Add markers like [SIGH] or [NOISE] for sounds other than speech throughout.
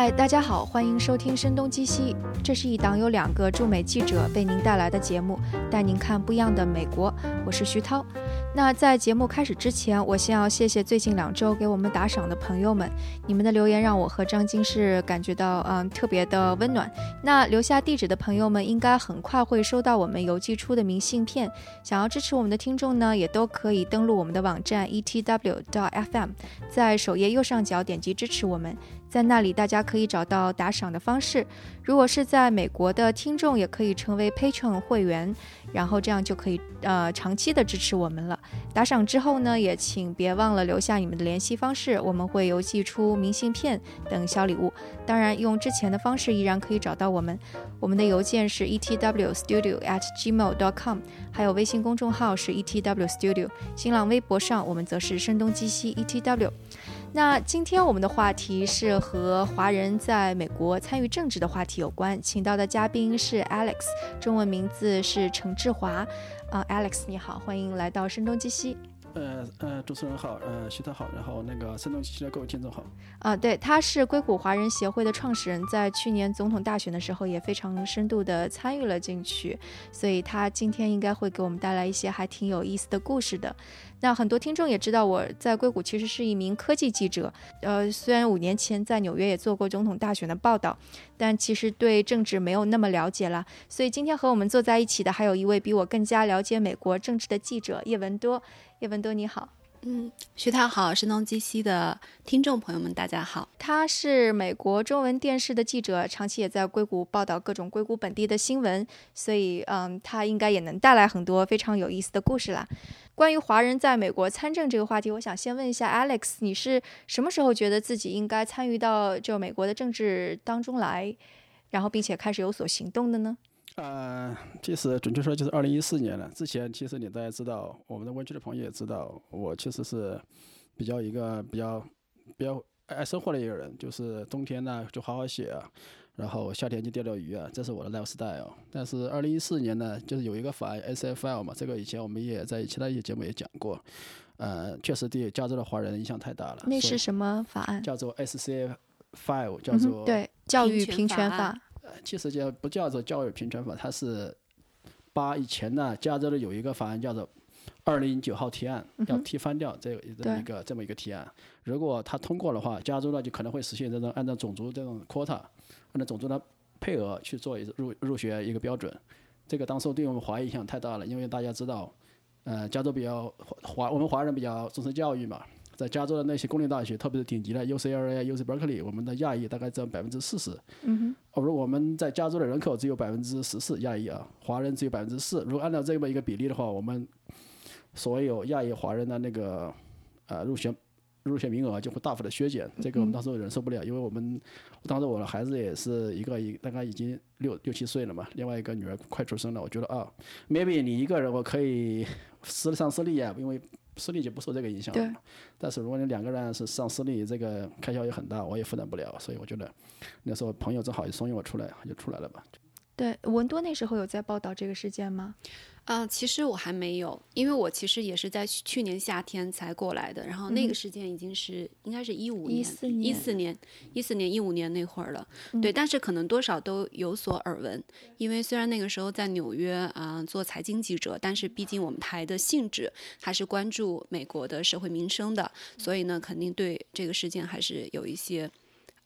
嗨，大家好，欢迎收听《声东击西》，这是一档由两个驻美记者为您带来的节目，带您看不一样的美国。我是徐涛。那在节目开始之前，我先要谢谢最近两周给我们打赏的朋友们，你们的留言让我和张金是感觉到嗯特别的温暖。那留下地址的朋友们应该很快会收到我们邮寄出的明信片。想要支持我们的听众呢，也都可以登录我们的网站 etw.fm，在首页右上角点击支持我们。在那里，大家可以找到打赏的方式。如果是在美国的听众，也可以成为 Patron 会员，然后这样就可以呃长期的支持我们了。打赏之后呢，也请别忘了留下你们的联系方式，我们会邮寄出明信片等小礼物。当然，用之前的方式依然可以找到我们。我们的邮件是 etwstudio@gmail.com，还有微信公众号是 etwstudio，新浪微博上我们则是声东击西 etw。那今天我们的话题是和华人在美国参与政治的话题有关，请到的嘉宾是 Alex，中文名字是陈志华。啊，Alex 你好，欢迎来到声东击西。呃呃，主持人好，呃，徐特好，然后那个声东击西的各位听众好。啊，对，他是硅谷华人协会的创始人，在去年总统大选的时候也非常深度的参与了进去，所以他今天应该会给我们带来一些还挺有意思的故事的。那很多听众也知道，我在硅谷其实是一名科技记者。呃，虽然五年前在纽约也做过总统大选的报道，但其实对政治没有那么了解了。所以今天和我们坐在一起的还有一位比我更加了解美国政治的记者叶文多。叶文多，你好。嗯，徐涛好，声东击西的听众朋友们，大家好。他是美国中文电视的记者，长期也在硅谷报道各种硅谷本地的新闻，所以嗯，他应该也能带来很多非常有意思的故事啦。关于华人在美国参政这个话题，我想先问一下 Alex，你是什么时候觉得自己应该参与到就美国的政治当中来，然后并且开始有所行动的呢？呃，其实准确说就是二零一四年了。之前其实你大家知道，我们的湾区的朋友也知道，我其实是比较一个比较比较爱生活的一个人，就是冬天呢就好好写啊，然后夏天就钓钓鱼啊，这是我的 lifestyle。但是二零一四年呢，就是有一个法案 SFL 嘛，这个以前我们也在其他一些节目也讲过，呃，确实对加州的华人影响太大了。那是什么法案？叫做 SCA Five，叫做对教育平权法。其实叫不叫做教育平权法，它是把以前呢加州的有一个法案叫做二零九号提案，要踢翻掉这这么一个这么一个提案。如果他通过的话，加州呢就可能会实现这种按照种族这种 quota，按照种族的配额去做一入入学一个标准。这个当时对我们华裔影响太大了，因为大家知道，呃，加州比较华，我们华人比较重视教育嘛。在加州的那些公立大学，特别是顶级的 UCLA、UC Berkeley，我们的亚裔大概占百分之四十。嗯哼。而我们在加州的人口只有百分之十四亚裔啊，华人只有百分之四。如果按照这么一个比例的话，我们所有亚裔华人的那个呃入学入学名额就会大幅的削减。这个我们当时忍受不了，因为我们当时我的孩子也是一个一大概已经六六七岁了嘛，另外一个女儿快出生了。我觉得啊，maybe 你一个人我可以私上私立啊，因为。私立就不受这个影响了，但是如果你两个人是上私立，这个开销也很大，我也负担不了，所以我觉得那时候朋友正好也怂恿我出来，就出来了吧。对，文多那时候有在报道这个事件吗？啊，其实我还没有，因为我其实也是在去年夏天才过来的，然后那个事件已经是应该是一五年、一四年、一四年、一五年那会儿了。对，但是可能多少都有所耳闻，因为虽然那个时候在纽约啊做财经记者，但是毕竟我们台的性质还是关注美国的社会民生的，所以呢，肯定对这个事件还是有一些。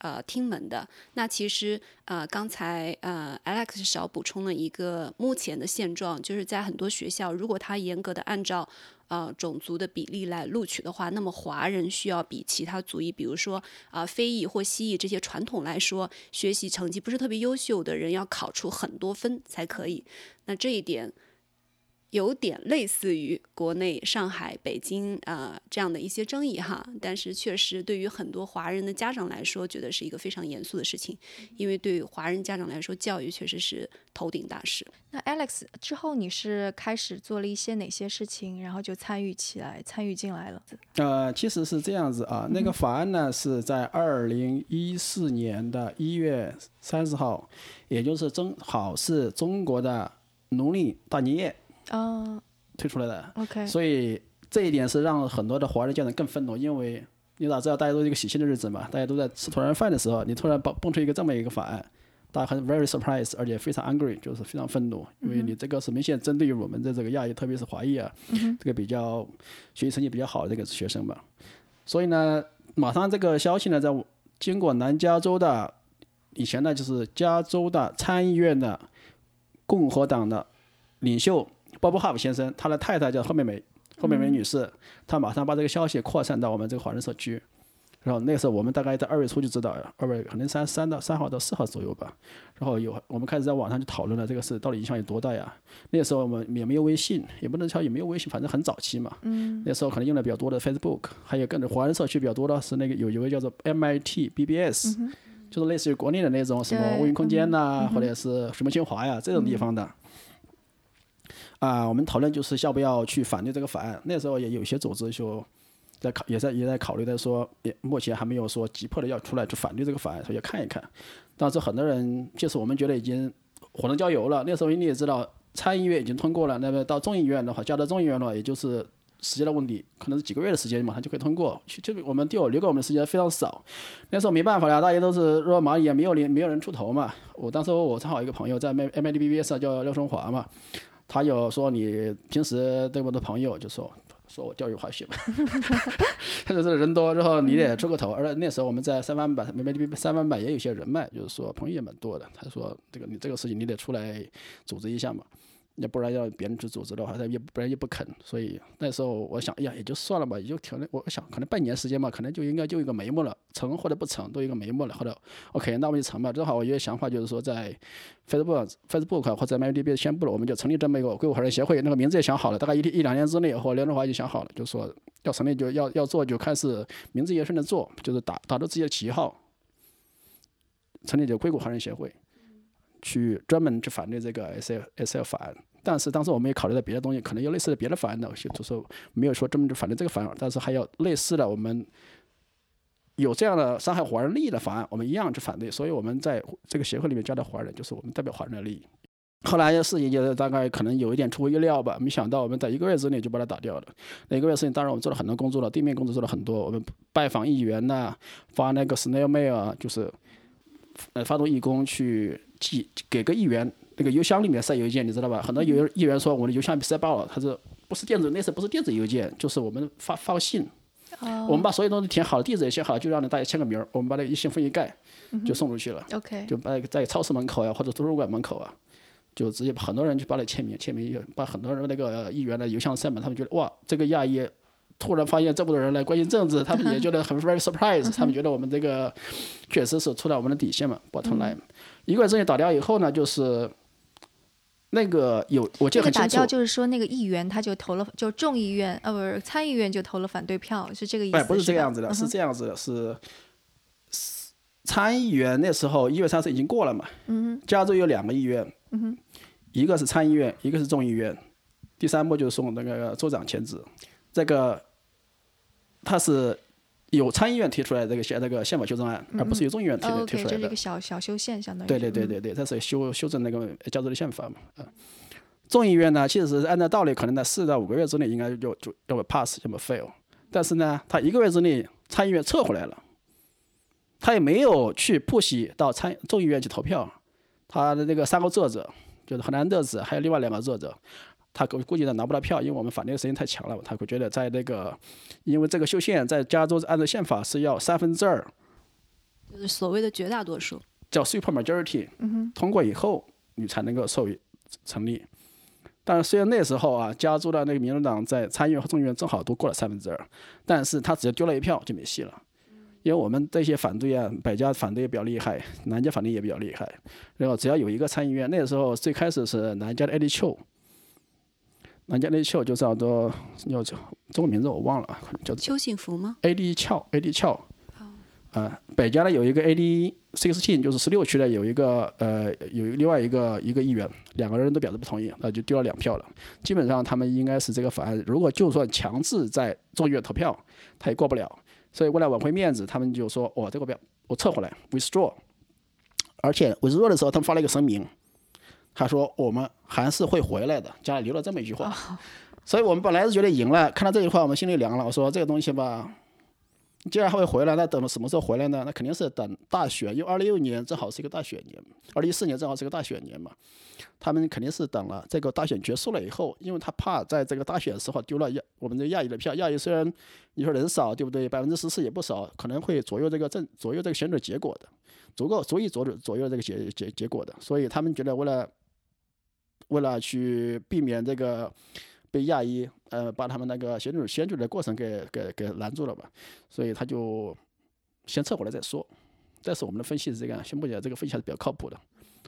呃，听闻的那其实呃，刚才呃，Alex 少补充了一个目前的现状，就是在很多学校，如果他严格的按照呃种族的比例来录取的话，那么华人需要比其他族裔，比如说啊非裔或西裔这些传统来说，学习成绩不是特别优秀的人要考出很多分才可以。那这一点。有点类似于国内上海、北京啊这样的一些争议哈，但是确实对于很多华人的家长来说，觉得是一个非常严肃的事情，因为对于华人家长来说，教育确实是头顶大事。那 Alex 之后你是开始做了一些哪些事情，然后就参与起来、参与进来了？呃，其实是这样子啊，那个法案呢是在二零一四年的一月三十号，也就是正好是中国的农历大年夜。哦，推出来的，OK，所以这一点是让很多的华人家长更愤怒，因为你哪知道大家都是一个喜庆的日子嘛？大家都在吃团圆饭的时候，你突然蹦蹦出一个这么一个法案，大家很 very surprise，而且非常 angry，就是非常愤怒，因为你这个是明显针对于我们的这个亚裔，特别是华裔啊，这个比较学习成绩比较好的这个学生嘛。所以呢，马上这个消息呢，在经过南加州的以前呢，就是加州的参议院的共和党的领袖 Bob Hub 先生，他的太太叫贺美梅。后面梅女士，她马上把这个消息扩散到我们这个华人社区，然后那时候我们大概在二月初就知道，二月可能三三到三号到四号左右吧，然后有我们开始在网上就讨论了这个事到底影响有多大呀？那时候我们也没有微信，也不能说也没有微信，反正很早期嘛。嗯。那时候可能用的比较多的 Facebook，还有更多华人社区比较多的是那个有一位叫做 MIT BBS，就是类似于国内的那种什么微云空间呐，或者是什么清华呀这种地方的。啊，我们讨论就是要不要去反对这个法案。那时候也有些组织就在考，也在也在考虑的说，也目前还没有说急迫的要出来去反对这个法案，所以要看一看。当时很多人就是我们觉得已经火上浇油了。那时候你也知道，参议院已经通过了，那么到众议院的话，加到众议院的话，也就是时间的问题，可能是几个月的时间马上就可以通过。就我们丢留给我们的时间非常少。那时候没办法呀，大家都是说蚂蚁也没有人没有人出头嘛。我当时我正好一个朋友在 M M I D B B 上叫廖春华嘛。他有说你平时对我的朋友就说说我钓鱼滑雪嘛，或者是人多，之后你得出个头。而那时候我们在三万板，没没三万板也有些人脉，就是说朋友也蛮多的。他说这个你这个事情你得出来组织一下嘛。要不然要别人去组织的话，他也不然也不肯。所以那时候我想，哎呀，也就算了吧，也就可能我想可能半年时间嘛，可能就应该就一个眉目了，成或者不成都一个眉目了。后来 OK，那我们就成吧。正好我有个想法，就是说在 Facebook Facebook 或者 MyDB 宣布了，我们就成立这么一个硅谷华人协会，那个名字也想好了，大概一一两年之内，或刘德华就想好了，就说要成立就要要做，就开始名字也顺着做，就是打打着自己的旗号，成立就硅谷华人协会。去专门去反对这个 S L S L 法案，但是当时我们也考虑到别的东西，可能有类似的别的法案的，就是没有说专门去反对这个法案，但是还有类似的，我们有这样的伤害华人利益的法案，我们一样去反对。所以我们在这个协会里面加的华人，就是我们代表华人的利益。后来事情就是大概可能有一点出乎意料吧，没想到我们在一个月之内就把它打掉了。那一个月事情，当然我们做了很多工作了，地面工作做了很多，我们拜访议员呐，发那个 snail mail 啊，就是呃发动义工去。寄给个议员那个邮箱里面塞邮件，你知道吧？很多邮议员说我的邮箱被塞爆了，他说不是电子，那时候不是电子邮件，就是我们发发信。哦。我们把所有东西填好了，地址也写好了，就让大家签个名儿，我们把那个一信封一盖，就送出去了。OK。就把在超市门口呀，或者图书馆门口啊，就直接很多人就把那签名，签名把很多人那个议员的邮箱塞满，他们觉得哇，这个亚裔突然发现这么多人来关心政治，他们也觉得很 [LAUGHS] very surprise，他们觉得我们这个确实是触到我们的底线嘛，bottom line。一个月之内打掉以后呢，就是那个有我记得很清楚。打掉就是说那个议员他就投了，就众议院呃不是参议院就投了反对票，是这个意思。哎，不是这个样子的，是这样子的，是参议员那时候一月三十已经过了嘛。嗯加州有两个议院。嗯。一个是参议院，一个是众议院。第三步就是送那个州长签字。这个他是。有参议院提出来这个宪那个宪法修正案，而不是由众议院提提出来的。这是一个小小修宪，相当于。对对对对对，这是修修正那个加州的宪法嘛？嗯，众议院呢，其实是按照道理，可能在四到五个月之内应该就就要么 pass，要么 fail。但是呢，他一个月之内参议院撤回来了，他也没有去不惜到参众议院去投票。他的那个三个作者，就是荷兰德子，还有另外两个作者。他估估计他拿不到票，因为我们反对的声音太强了。他会觉得在那个，因为这个修宪在加州按照宪法是要三分之二，就是所谓的绝大多数，叫 super majority，通过以后你才能够授予成立。但是虽然那时候啊，加州的那个民主党在参议院和众议院正好都过了三分之二，但是他只要丢了一票就没戏了。因为我们这些反对啊，百家反对也比较厉害，南加反对也比较厉害。然后只要有一个参议院，那个时候最开始是南加的 Eddie Cho。南加 A 丘就叫做叫中文名字我忘了啊，叫邱幸福吗？A D 翘 A D 翘，啊，北加呢有一个 A D sixteen，就是十六区的有一个呃有另外一个一个议员，两个人都表示不同意，那就丢了两票了。基本上他们应该是这个法案，如果就算强制在众议院投票，他也过不了。所以为了挽回面子，他们就说我这个表我撤回来 withdraw，而且 withdraw 的时候他们发了一个声明。他说：“我们还是会回来的。”家里留了这么一句话，[LAUGHS] 所以我们本来是觉得赢了。看到这句话，我们心里凉了。我说：“这个东西吧，既然还会回来，那等到什么时候回来呢？那肯定是等大选，因为二零一六年正好是一个大选年，二零一四年正好是个大选年嘛。他们肯定是等了这个大选结束了以后，因为他怕在这个大选时候丢了亚我们的亚裔的票。亚裔虽然你说人少，对不对？百分之十四也不少，可能会左右这个政左右这个选举结果的，足够足以左右左右这个结结结果的。所以他们觉得为了为了去避免这个被亚裔呃把他们那个选举选举的过程给给给拦住了吧，所以他就先撤回来再说。但是我们的分析是这样，先不讲这个分析还是比较靠谱的。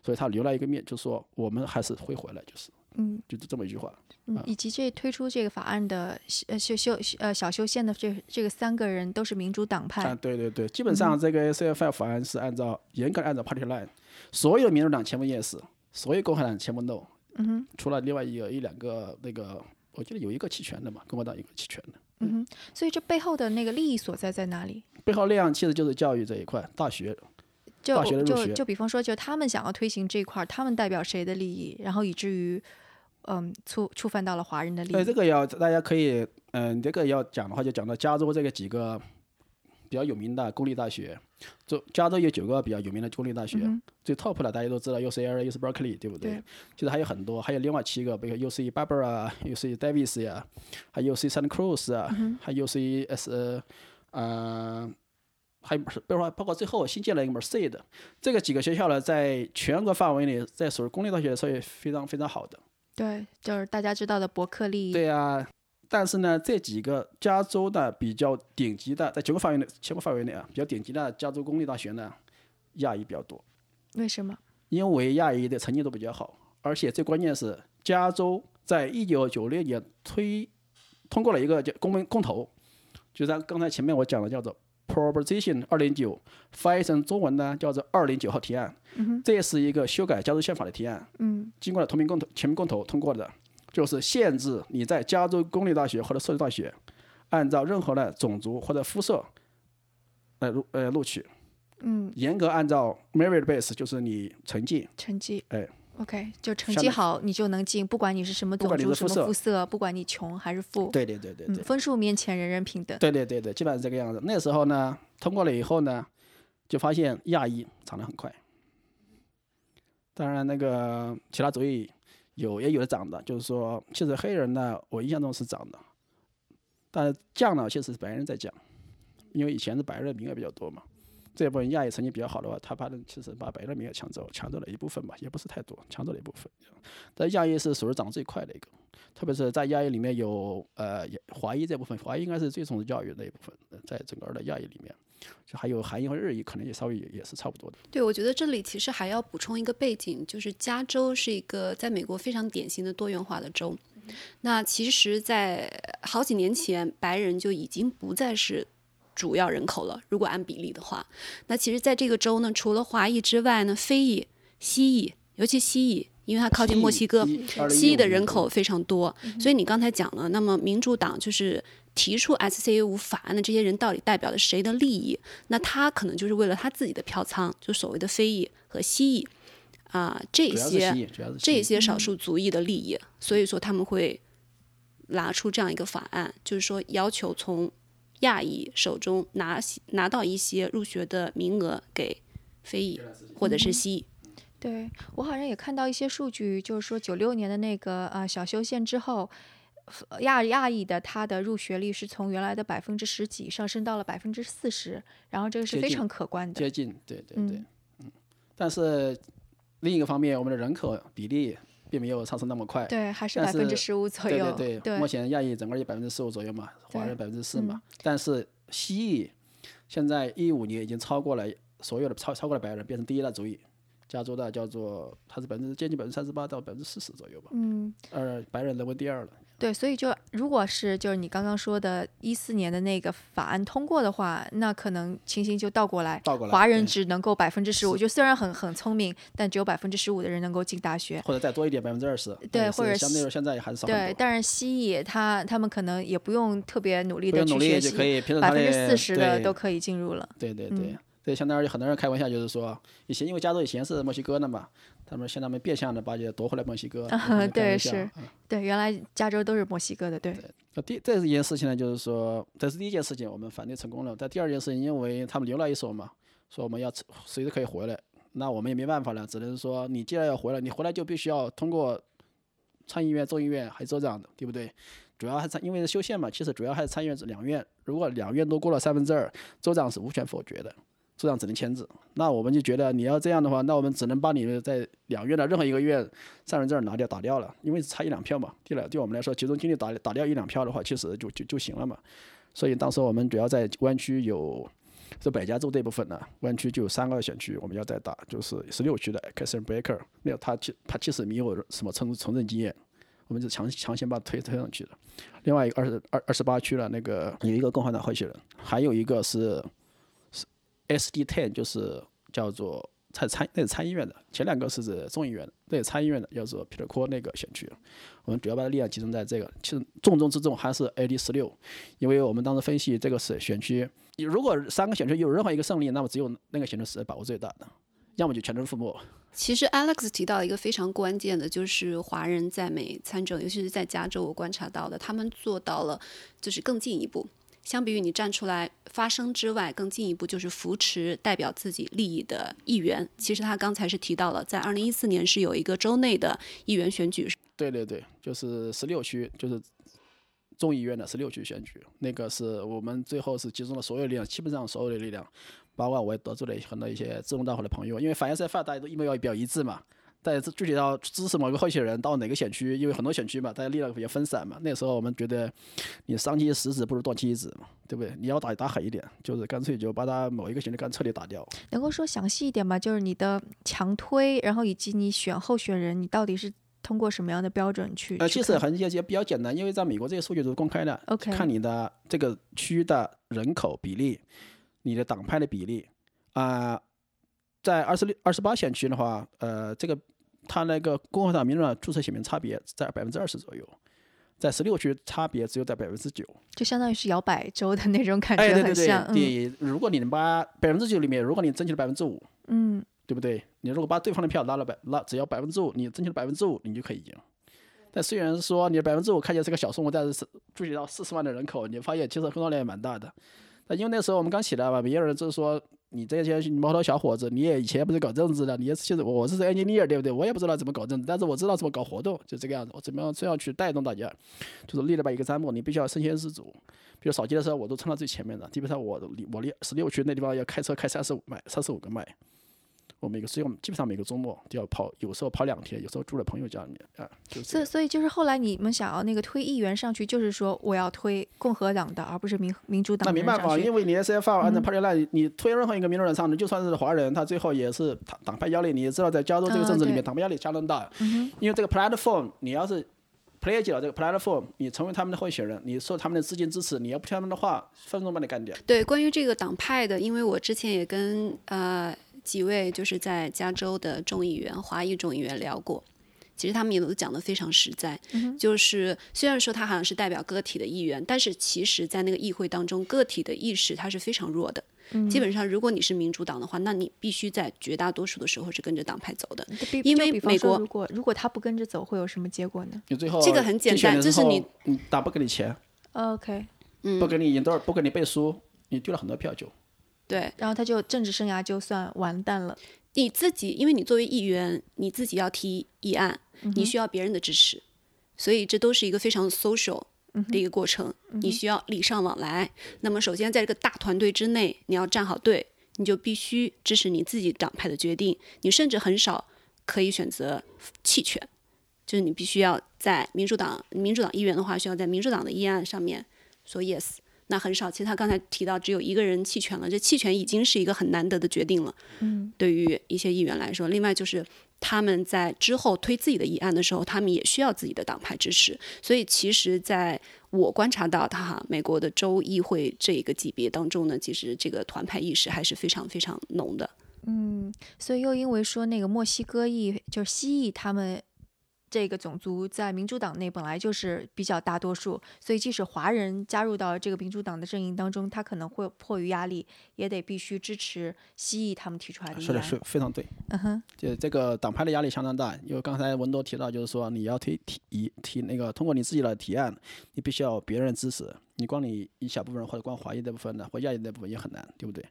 所以他留了一个面，就说我们还是会回来，就是，嗯，就是这么一句话。嗯，以及这推出这个法案的呃修修呃小修宪的这这个三个人都是民主党派。啊，对对对，基本上这个 C F I 法案是按照严格按照 Party Line，所有民主党全部 Yes，所有共和党全部 No。嗯哼。除了另外有一两个那个，我记得有一个弃权的嘛，共和党一个弃权的。嗯哼。所以这背后的那个利益所在在哪里？背后力量其实就是教育这一块，大学。就就就比方说，就他们想要推行这一块儿，他们代表谁的利益，然后以至于，嗯，触触犯到了华人的利益。对这个要大家可以，嗯，这个要讲的话，就讲到加州这个几个比较有名的公立大学。就加州有九个比较有名的公立大学，最 top 的大家都知道，UCLA、UC Berkeley，对不对？其实还有很多，还有另外七个，比如 UC Barbara 啊，UC Davis 呀，还有 UC Santa Cruz 啊，还有 UC S，呃。还有，比如说，包括最后新建了一个 Merced，这个几个学校呢，在全国范围内，在属于公立大学，所以非常非常好的。对，就是大家知道的伯克利。对啊，但是呢，这几个加州的比较顶级的，在全国范围内，全国范围内啊，比较顶级的加州公立大学呢，亚裔比较多。为什么？因为亚裔的成绩都比较好，而且最关键是，加州在一九九六年推通过了一个叫公民公投，就像刚才前面我讲的叫做。Proposition 二零九翻译成中文呢，叫做二零九号提案。这是一个修改加州宪法的提案。嗯，经过了同民公投、全民公投通过的，就是限制你在加州公立大学或者社区大学，按照任何的种族或者肤色来录呃录取。嗯，严格按照 merit base，就是你成绩。成绩。哎。OK，就成绩好你就能进，不管你是什么种族、什么肤色，不管你穷还是富。对对对对对。分数面前人人平等。对对对对，基本上是这个样子。那时候呢，通过了以后呢，就发现亚裔涨得很快。当然，那个其他族裔有也有的涨的，就是说，其实黑人呢，我印象中是涨的，但降呢，其实是白人在降，因为以前是白人名额比较多嘛。这部分亚裔成绩比较好的话，他把其实把白人名额抢走，抢走了一部分吧，也不是太多，抢走了一部分。但亚裔是属于涨最快的一个，特别是在亚裔里面有呃华裔这部分，华裔应该是最重视教育那一部分，在整个的亚裔里面，就还有韩裔和日裔，可能也稍微也也是差不多的。对，我觉得这里其实还要补充一个背景，就是加州是一个在美国非常典型的多元化的州。那其实，在好几年前，白人就已经不再是。主要人口了，如果按比例的话，那其实在这个州呢，除了华裔之外呢，非裔、西裔，尤其西裔，因为它靠近墨西哥，西裔的人口非常多。所以你刚才讲了，那么民主党就是提出 S C A 五法案的这些人，到底代表了谁的利益？那他可能就是为了他自己的票仓，就所谓的非裔和西裔啊这些这些少数族裔的利益。所以说他们会拿出这样一个法案，就是说要求从。亚裔手中拿拿到一些入学的名额给非裔或者是西裔。对我好像也看到一些数据，就是说九六年的那个呃小修宪之后，亚亚裔的他的入学率是从原来的百分之十几上升到了百分之四十，然后这个是非常可观的。接近，对对对，嗯。但是另一个方面，我们的人口比例。并没有上升那么快，对，还是百分之十五左右。对对对，目前亚裔整个有百分之十五左右嘛，华人百分之四嘛。但是西裔现在一五年已经超过了所有的超超过了白人，变成第一大族裔。加州的叫做它是百分之接近百分之三十八到百分之四十左右吧。嗯，呃，白人沦为第二了。对，所以就如果是就是你刚刚说的，一四年的那个法案通过的话，那可能情形就倒过来，倒过来，华人只能够百分之十五，就虽然很很聪明，但只有百分之十五的人能够进大学，或者再多一点百分之二十，对，或者相对于现在还是少对，但是西裔他他们可能也不用特别努力的去学习，百分之四十的都可以进入了。对对对，对相当于很多人开玩笑，就是说以前因为加州以前是墨西哥的嘛，他们现在们变相的把这夺回来墨西哥。[LAUGHS] 对，是，对，原来加州都是墨西哥的，对。那第这是一件事情呢，就是说这是第一件事情，我们反对成功了。但第二件事情，因为他们留了一手嘛，说我们要随时可以回来，那我们也没办法了，只能说你既然要回来，你回来就必须要通过参议院、众议院还有州长的，对不对？主要还是因为是修宪嘛，其实主要还是参议院两院，如果两院都过了三分之二，州长是无权否决的。州长只能签字，那我们就觉得你要这样的话，那我们只能把你在两院的任何一个院三分之二拿掉打掉了，因为差一两票嘛。对了，对我们来说，集中精力打打掉一两票的话，其实就就就行了嘛。所以当时我们主要在湾区有这北加州这部分呢，湾区就有三个选区我们要再打，就是十六区的 k a s s e n Baker，没有他其他其实没有什么从从政经验，我们就强强行把他推推上去的。另外一个二十二二十八区了，那个有一个共和党候选人，还有一个是。S D ten 就是叫做参参那是参议院的，前两个是指众议院的，那是参议院的，叫做皮特科那个选区。我们主要把力量集中在这个，其实重中之重还是 A D 十六，因为我们当时分析这个是选区，你如果三个选区有任何一个胜利，那么只有那个选区是把握最大的，要么就全军覆没。其实 Alex 提到一个非常关键的，就是华人在美参政，尤其是在加州，我观察到的，他们做到了就是更进一步。相比于你站出来发声之外，更进一步就是扶持代表自己利益的议员。其实他刚才是提到了，在二零一四年是有一个州内的议员选举。对对对，就是十六区，就是众议院的十六区选举。那个是我们最后是集中了所有力量，基本上所有的力量，包括我也得罪了很多一些志同道合的朋友，因为反映赛发大家都一模要比较一致嘛。但是具体到支持某个候选人到哪个选区，因为很多选区嘛，大家力量比较分散嘛。那时候我们觉得，你伤其十指不如断其一指嘛，对不对？你要打打狠一点，就是干脆就把他某一个选区干彻底打掉。能够说详细一点吗？就是你的强推，然后以及你选候选人，你到底是通过什么样的标准去？呃，其实很也也比较简单，因为在美国这些数据都是公开的。OK，看你的这个区的人口比例，你的党派的比例啊，在二十六、二十八选区的话，呃，这个。他那个共和党、民主党注册选民差别在百分之二十左右，在十六区差别只有在百分之九，就相当于是摇摆州的那种感觉，很像。对，如果你能把百分之九里面，如果你争取了百分之五，嗯，对不对？你如果把对方的票拉了百，拉只要百分之五，你争取了百分之五，你就可以赢。但虽然说你的百分之五看起来是个小数目，但是注意到四十万的人口，你发现其实工作量也蛮大的。那因为那时候我们刚起来嘛，别人就是说。你这些毛头小伙子，你也以前不是搞政治的，你也现在我是 engineer 对不对？我也不知道怎么搞政治，但是我知道怎么搞活动，就这个样子。我怎么样这样去带动大家，就是立了吧一个章目，你必须要身先士卒。比如扫街的时候，我都冲到最前面的，基本上我我六十六区那地方要开车开三十五迈，三十五个迈。我每个所以我们基本上每个周末都要跑，有时候跑两天，有时候住在朋友家里面啊。所以，所以就是后来你们想要那个推议员上去，就是说我要推共和党的，而不是民民主党。那没办法，因为你 S F R 按照 Party Line，你推任何一个民主党上去，就算是华人，他最后也是党党派压力。你也知道，在加州这个政治里面，党派压力相当大。因为这个 Platform，你要是 Play 了这个 Platform，你成为他们的候选人，你受他们的资金支持，你要不听他们的话，分分钟把你干掉。对，关于这个党派的，因为我之前也跟呃。几位就是在加州的众议员、华裔众议员聊过，其实他们也都讲得非常实在，就是虽然说他好像是代表个体的议员，但是其实在那个议会当中，个体的意识他是非常弱的。基本上，如果你是民主党的话，那你必须在绝大多数的时候是跟着党派走的，因为美国如果如果他不跟着走，会有什么结果呢？最后这个很简单，就是你打不给你钱，OK，不给你引导，不给你背书，你丢了很多票就。对，然后他就政治生涯就算完蛋了。你自己，因为你作为议员，你自己要提议案，你需要别人的支持，所以这都是一个非常 social 的一个过程。你需要礼尚往来。那么，首先在这个大团队之内，你要站好队，你就必须支持你自己党派的决定。你甚至很少可以选择弃权，就是你必须要在民主党民主党议员的话，需要在民主党的议案上面说 yes。那很少，其实他刚才提到只有一个人弃权了，这弃权已经是一个很难得的决定了。嗯，对于一些议员来说，另外就是他们在之后推自己的议案的时候，他们也需要自己的党派支持。所以，其实在我观察到，他哈美国的州议会这个级别当中呢，其实这个团派意识还是非常非常浓的。嗯，所以又因为说那个墨西哥裔就是西裔他们。这个种族在民主党内本来就是比较大多数，所以即使华人加入到这个民主党的阵营当中，他可能会迫于压力，也得必须支持西裔他们提出来的。说的是非常对。嗯哼，就这个党派的压力相当大，因为刚才文多提到，就是说你要提提提提那个通过你自己的提案，你必须要别人支持，你光你一小部分人或者光华裔那部分的或亚裔那部分也很难，对不对？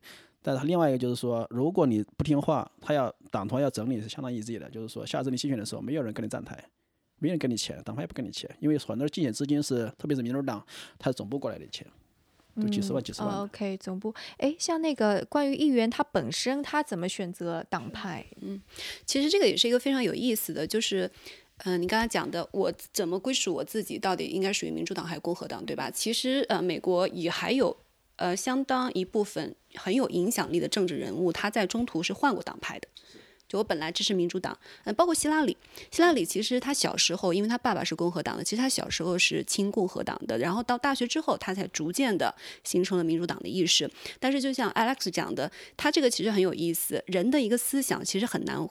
但是另外一个就是说，如果你不听话，他要党团要整理是相当 easy 的，就是说下次你竞选的时候，没有人跟你站台，没人跟你钱，党派也不跟你钱，因为很多竞选资金是，特别是民主党，他是总部过来的钱，都几十万、几十万。OK，总部，哎，像那个关于议员他本身他怎么选择党派？嗯，其实这个也是一个非常有意思的，就是，嗯，你刚才讲的，我怎么归属我自己，到底应该属于民主党还是共和党，对吧？其实，呃，美国也还有。呃，相当一部分很有影响力的政治人物，他在中途是换过党派的。就我本来支持民主党，嗯，包括希拉里。希拉里其实他小时候，因为他爸爸是共和党的，其实他小时候是亲共和党的。然后到大学之后，他才逐渐的形成了民主党的意识。但是就像 Alex 讲的，他这个其实很有意思，人的一个思想其实很难。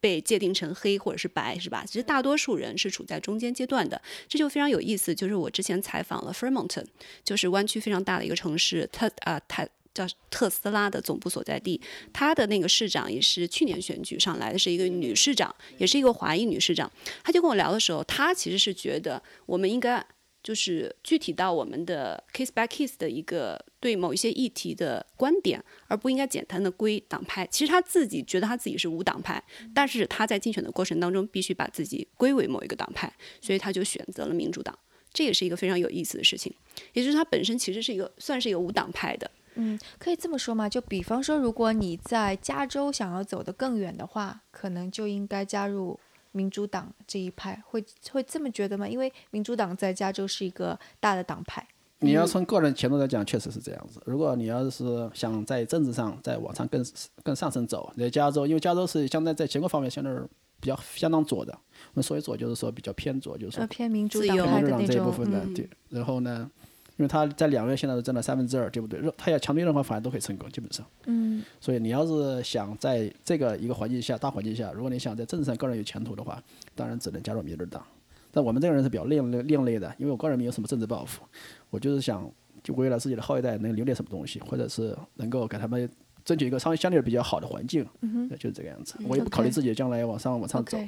被界定成黑或者是白，是吧？其实大多数人是处在中间阶段的，这就非常有意思。就是我之前采访了 Fremont，就是湾区非常大的一个城市，特啊，它叫特斯拉的总部所在地。它的那个市长也是去年选举上来的，是一个女市长，也是一个华裔女市长。她就跟我聊的时候，她其实是觉得我们应该。就是具体到我们的 case by case 的一个对某一些议题的观点，而不应该简单的归党派。其实他自己觉得他自己是无党派，但是他在竞选的过程当中必须把自己归为某一个党派，所以他就选择了民主党。这也是一个非常有意思的事情，也就是他本身其实是一个算是一个无党派的。嗯，可以这么说吗？就比方说，如果你在加州想要走得更远的话，可能就应该加入。民主党这一派会会这么觉得吗？因为民主党在加州是一个大的党派。你要从个人前途来讲，确实是这样子。如果你要是想在政治上再往上更更上升走，在加州，因为加州是相对在结构方面相对比较相当左的。我们所谓左，就是说比较偏左，就是说偏民主党的这一部分的。对，然后呢？因为他在两月现在都占了三分之二，对不对？他要强推任何法案都可以成功，基本上。嗯。所以你要是想在这个一个环境下、大环境下，如果你想在政治上个人有前途的话，当然只能加入民主党。但我们这个人是比较另类、另类的，因为我个人没有什么政治抱负，我就是想就为了自己的后一代能留点什么东西，或者是能够给他们争取一个相相对比较好的环境，嗯就是这个样子。我也不考虑自己将来往上往上走。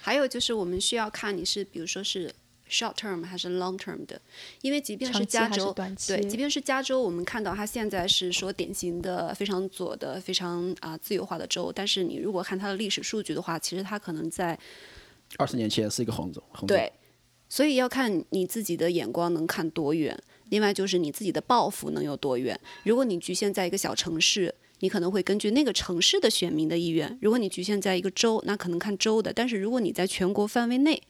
还有就是我们需要看你是，比如说是。Short term 还是 long term 的，因为即便是加州，对，即便是加州，我们看到它现在是说典型的非常左的、非常啊自由化的州，但是你如果看它的历史数据的话，其实它可能在二十年前是一个红州，对，所以要看你自己的眼光能看多远，另外就是你自己的抱负能有多远。如果你局限在一个小城市，你可能会根据那个城市的选民的意愿；如果你局限在一个州，那可能看州的。但是如果你在全国范围内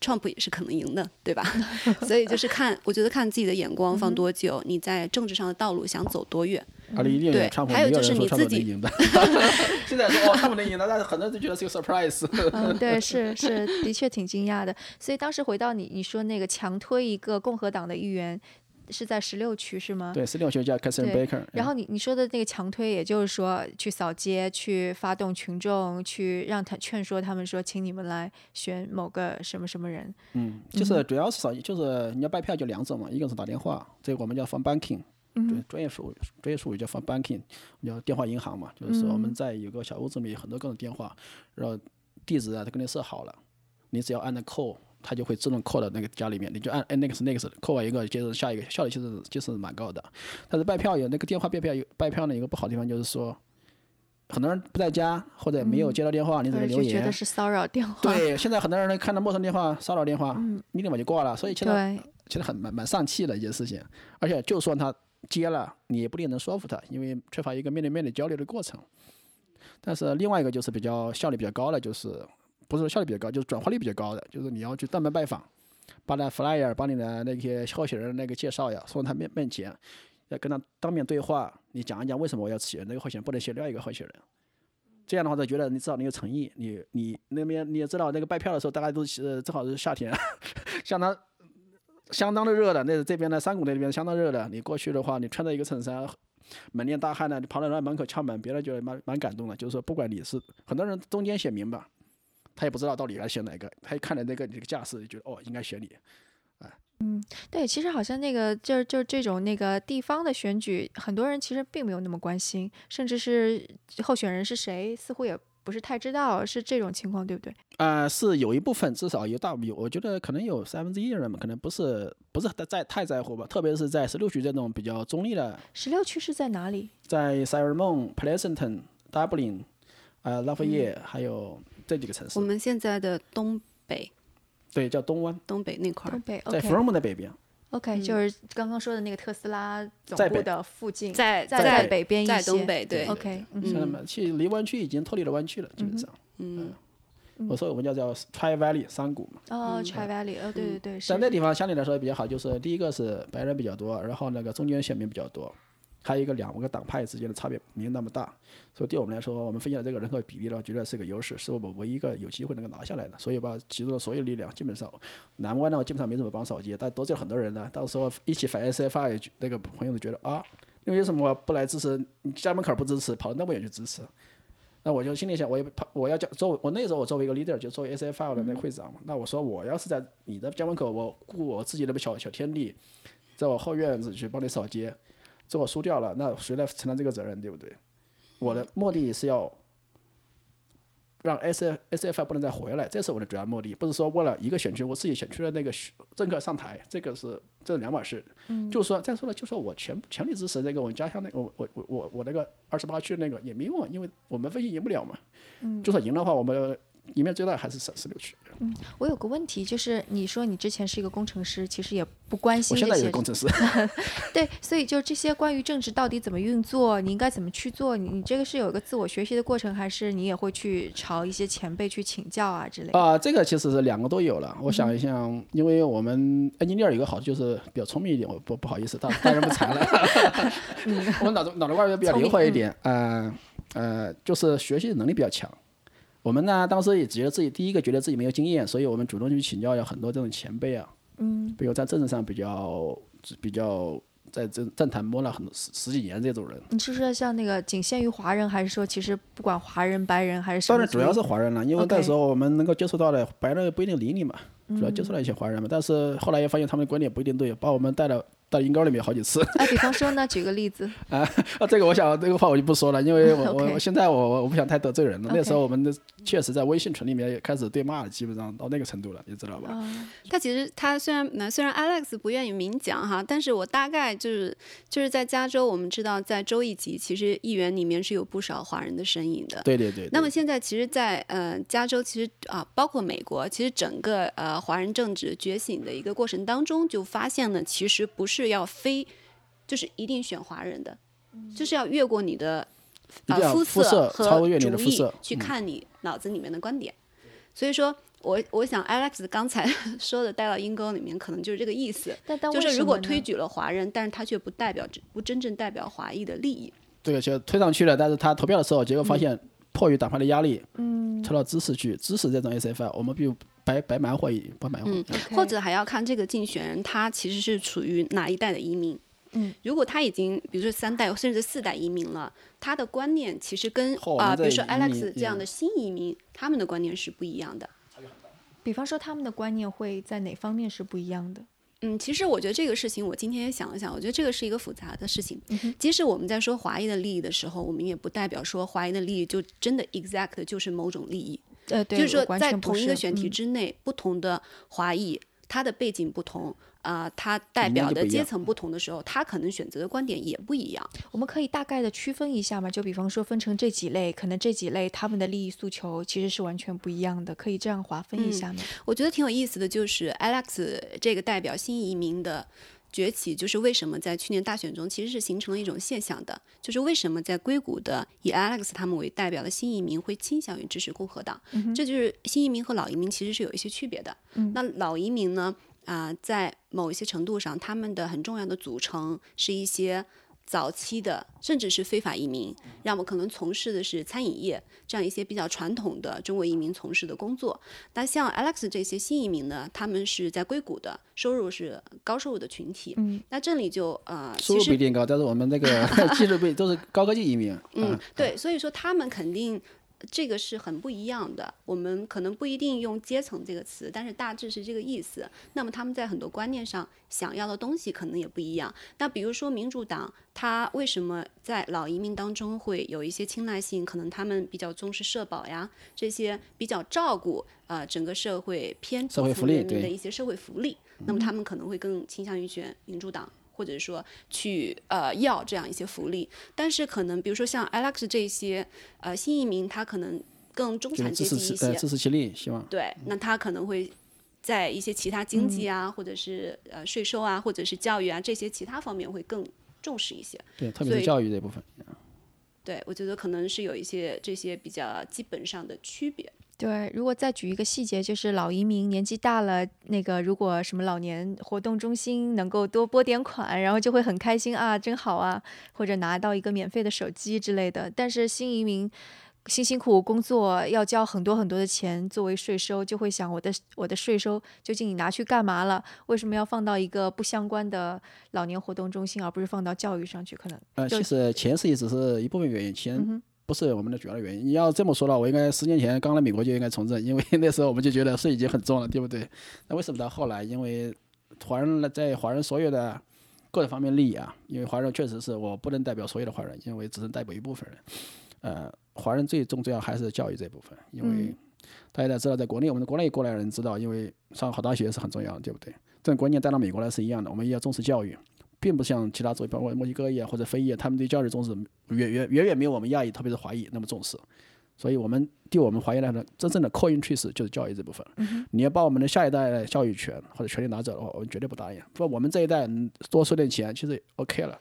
，Trump 也是可能赢的，对吧？[LAUGHS] 所以就是看，我觉得看自己的眼光放多久，你在政治上的道路想走多远。对，还有就是你自己。[LAUGHS] 现在说哦，他们能赢的，但是很多人都觉得是个 surprise。嗯，对，[LAUGHS] 是是，的确挺惊讶的。所以当时回到你，你说那个强推一个共和党的议员。是在十六区是吗？对，十六区叫 Catherine Baker。然后你你说的那个强推，也就是说去扫街，去发动群众，去让他劝说他们说，请你们来选某个什么什么人。嗯，就是主要是扫，就是你要拜票就两种嘛，一个是打电话，这个我们叫 phone banking，对，专业术语专业术语叫 phone banking，叫电话银行嘛，就是说我们在有个小屋子里面有很多各种电话，然后地址啊都给你设好了，你只要按那 call。它就会自动扣到那个家里面，你就按 next next 扣完一个，接着下一个，效率其实其实蛮高的。但是拜票有那个电话拜票有拜票呢，一个不好的地方就是说，很多人不在家或者没有接到电话，你只能留言。觉得是骚扰电话。对，现在很多人看到陌生电话、骚扰电话，一立马就挂了。所以其实其实很蛮蛮丧气的一件事情。而且就算他接了，你也不一定能说服他，因为缺乏一个面对面的交流的过程。但是另外一个就是比较效率比较高的就是。不是说效率比较高，就是转化率比较高的，就是你要去当面拜访，把那 flyer，把你的那些候选人那个介绍呀送到他面面前，要跟他当面对话，你讲一讲为什么我要选那个候选人，不能选另外一个候选人。这样的话，他觉得你知道你有诚意，你你那边你也知道那个拜票的时候，大家都是正好是夏天，[LAUGHS] 相当相当的热的，那这边的山谷那边相当热的，你过去的话，你穿着一个衬衫，满脸大汗的，你跑到人家门口敲门，别人觉得蛮蛮感动的，就是说不管你是很多人中间写明吧。他也不知道到底该选哪个，他一看了那个你这个架势，就觉得哦应该选你。嗯，对，其实好像那个就是就是这种那个地方的选举，很多人其实并没有那么关心，甚至是候选人是谁，似乎也不是太知道，是这种情况，对不对？啊，是有一部分，至少有大有，我觉得可能有三分之一的人们可能不是不是在太在乎吧，特别是在十六区这种比较中立的。十六区是在哪里？在塞尔蒙、Pleasanton、Dublin，呃，拉菲耶，还有这几个城市。我们现在的东北。对，叫东湾，东北那块儿，在弗洛姆的北边。OK，就是刚刚说的那个特斯拉总部的附近，在在北边一些，在东北。对，OK，现在嘛，去离湾区已经脱离了湾区了，基本上。嗯，我说我们叫叫 Tri Valley 山谷嘛。哦，Tri Valley，哦，对对对。但那地方相对来说比较好，就是第一个是白人比较多，然后那个中间选民比较多。还有一个两个党派之间的差别没有那么大，所以对我们来说，我们分享的这个人口比例的话，绝对是个优势，是我们唯一一个有机会能够拿下来的。所以把集中的所有力量，基本上南湾呢基本上没怎么帮扫街，但得罪了很多人呢。到时候一起反 SFI 那个朋友都觉得啊，因为什么不来支持？你家门口不支持，跑到那么远去支持？那我就心里想，我也跑，我要叫作为我那时候我作为一个 leader，就作为 SFI 的那个会长嘛。那我说我要是在你的家门口，我雇我自己的小小天地，在我后院子去帮你扫街。这我输掉了，那谁来承担这个责任，对不对？我的目的是要让 S F S F I 不能再回来，这是我的主要目的，不是说为了一个选区，我自己选区的那个政客上台，这个是这是两码事。嗯，就说再说了，就说我全全力支持那个我们家乡那个我我我我我那个二十八区那个也没用，因为我们分析赢不了嘛。嗯，就算赢的话，我们。里面最大还是三十六区。嗯，我有个问题，就是你说你之前是一个工程师，其实也不关心这些。我现在也是工程师。[LAUGHS] 对，所以就这些关于政治到底怎么运作，你应该怎么去做？你你这个是有一个自我学习的过程，还是你也会去朝一些前辈去请教啊之类的？啊，这个其实是两个都有了。我想一下，因为我们 engineer 有个好处就是比较聪明一点，我不不好意思，大大人不才了。[LAUGHS] [LAUGHS] 我脑子脑子瓜比较灵活一点，呃呃，就是学习能力比较强。我们呢，当时也觉得自己第一个觉得自己没有经验，所以我们主动去请教有很多这种前辈啊，嗯，比如在政治上比较比较在政政坛摸了很多十十几年这种人。你是说像那个仅限于华人，还是说其实不管华人、白人还是？当然主要是华人了，因为那时候我们能够接触到的白人不一定理你嘛，主要接触了一些华人嘛。但是后来也发现他们的观点不一定对，把我们带了。到阴沟里面好几次。哎，比方说呢，举个例子。[LAUGHS] 啊，这个我想这个话我就不说了，因为我 [LAUGHS] 我现在我我不想太得罪人了。那时候我们的确实在微信群里面也开始对骂了，基本上到那个程度了，你知道吧？他其实他虽然虽然 Alex 不愿意明讲哈，但是我大概就是就是在加州，我们知道在州一级其实议员里面是有不少华人的身影的。对对对。那么现在其实，在呃加州其实啊，包括美国，其实整个呃华人政治觉醒的一个过程当中，就发现呢，其实不是要非。就是一定选华人的，就是要越过你的啊肤色和主义去看你脑子里面的观点。所以说我我想 Alex 刚才 [LAUGHS] 说的带到阴沟里面，可能就是这个意思。就是如果推举了华人，但是他却不代表不真正代表华裔的利益。对，就推上去了，但是他投票的时候，结果发现迫于党派的压力，嗯，投到支持去支持这种 SFI，我们比如白白蛮会议不蛮会，或者还要看这个竞选人他其实是处于哪一代的移民。嗯，如果他已经，比如说三代甚至四代移民了，他的观念其实跟啊，比如说 Alex 这样的新移民，他们的观念是不一样的。比方说，他们的观念会在哪方面是不一样的？嗯，其实我觉得这个事情，我今天也想了想，我觉得这个是一个复杂的事情。即使我们在说华裔的利益的时候，我们也不代表说华裔的利益就真的 exact 就是某种利益。呃，对，就是说在同一个选题之内，不同的华裔，他的背景不同。啊，他代表的阶层不同的时候，他可能选择的观点也不一样。我们可以大概的区分一下嘛？就比方说分成这几类，可能这几类他们的利益诉求其实是完全不一样的，可以这样划分一下吗？我觉得挺有意思的，就是 Alex 这个代表新移民的。崛起就是为什么在去年大选中其实是形成了一种现象的，就是为什么在硅谷的以 Alex 他们为代表的新移民会倾向于支持共和党，这就是新移民和老移民其实是有一些区别的。那老移民呢，啊，在某一些程度上，他们的很重要的组成是一些。早期的甚至是非法移民，让我可能从事的是餐饮业这样一些比较传统的中国移民从事的工作。那像 Alex 这些新移民呢，他们是在硅谷的，收入是高收入的群体。嗯，那这里就呃，收入不一定高，但是我们那个 [LAUGHS] 技术不都是高科技移民。嗯，对，所以说他们肯定这个是很不一样的。我们可能不一定用阶层这个词，但是大致是这个意思。那么他们在很多观念上想要的东西可能也不一样。那比如说民主党，他为什么在老移民当中会有一些青睐性？可能他们比较重视社保呀，这些比较照顾呃整个社会偏社会福利的一些社会福利。那么他们可能会更倾向于选民主党。或者说去呃要这样一些福利，但是可能比如说像 Alex 这些呃新移民，他可能更中产阶级一些，支持其力，希望对，那他可能会在一些其他经济啊，或者是呃税收啊，或者是教育啊这些其他方面会更重视一些。对，特别是教育这部分。对，我觉得可能是有一些这些比较基本上的区别。对，如果再举一个细节，就是老移民年纪大了，那个如果什么老年活动中心能够多拨点款，然后就会很开心啊，真好啊，或者拿到一个免费的手机之类的。但是新移民辛辛苦苦工作，要交很多很多的钱作为税收，就会想我的我的税收究竟你拿去干嘛了？为什么要放到一个不相关的老年活动中心，而不是放到教育上去？可能呃，其实钱是只是一部分原因，钱。不是我们的主要的原因。你要这么说了，我应该十年前刚来美国就应该从政，因为 [LAUGHS] 那时候我们就觉得税已经很重了，对不对？那为什么到后来？因为华人在华人所有的各个方面利益啊，因为华人确实是我不能代表所有的华人，因为只能代表一部分人。呃，华人最重要还是教育这部分，因为大家知道，在国内我们国内过来人知道，因为上好大学是很重要的，对不对？这种观念带到美国来是一样的，我们也要重视教育。并不像其他州，包括墨西哥裔或者非裔，他们对教育重视远远远远没有我们亚裔，特别是华裔那么重视。所以，我们对我们华裔来说，真正的 core interest 就是教育这部分。你要把我们的下一代的教育权或者权利拿走的话，我们绝对不答应。说我们这一代多收点钱，其实 OK 了。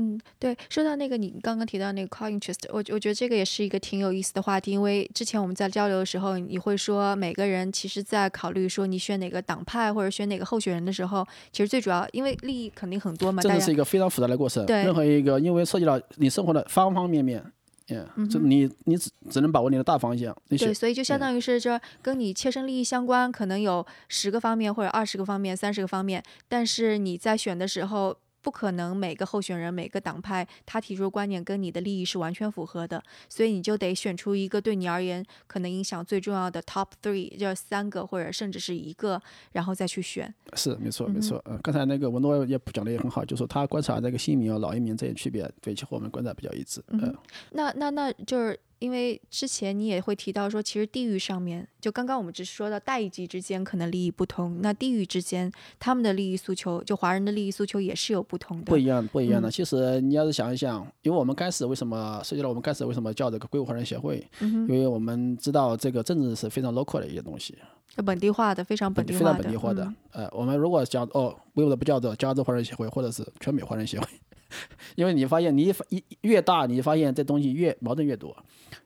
嗯，对，说到那个你刚刚提到那个 core interest，我我觉得这个也是一个挺有意思的话题，因为之前我们在交流的时候，你会说每个人其实在考虑说你选哪个党派或者选哪个候选人的时候，其实最主要因为利益肯定很多嘛。这是一个非常复杂的过程，对任何一个因为涉及到你生活的方方面面，嗯，就你你只只能把握你的大方向。对，所以就相当于是这跟你切身利益相关，可能有十个方面或者二十个方面、三十个方面，但是你在选的时候。不可能每个候选人、每个党派他提出的观点跟你的利益是完全符合的，所以你就得选出一个对你而言可能影响最重要的 top three，就是三个或者甚至是一个，然后再去选。是，没错，没错。嗯，刚才那个文诺也讲的也很好，就说他观察这个新移民和老移民这些区别，对，其实我们观察比较一致。嗯，那那那就是。因为之前你也会提到说，其实地域上面，就刚刚我们只是说到代际之间可能利益不同，那地域之间他们的利益诉求，就华人的利益诉求也是有不同的。不一样，不一样的。其实你要是想一想，因为我们开始为什么涉及到我们开始为什么叫这个硅谷华人协会？因为我们知道这个政治是非常 local 的一些东西，本地化的，非常本地化的。非常本地化的。呃，我们如果讲哦，硅谷的不叫做加州华人协会，或者是全美华人协会，[LAUGHS] 因为你发现你一越大，你发现这东西越矛盾越多。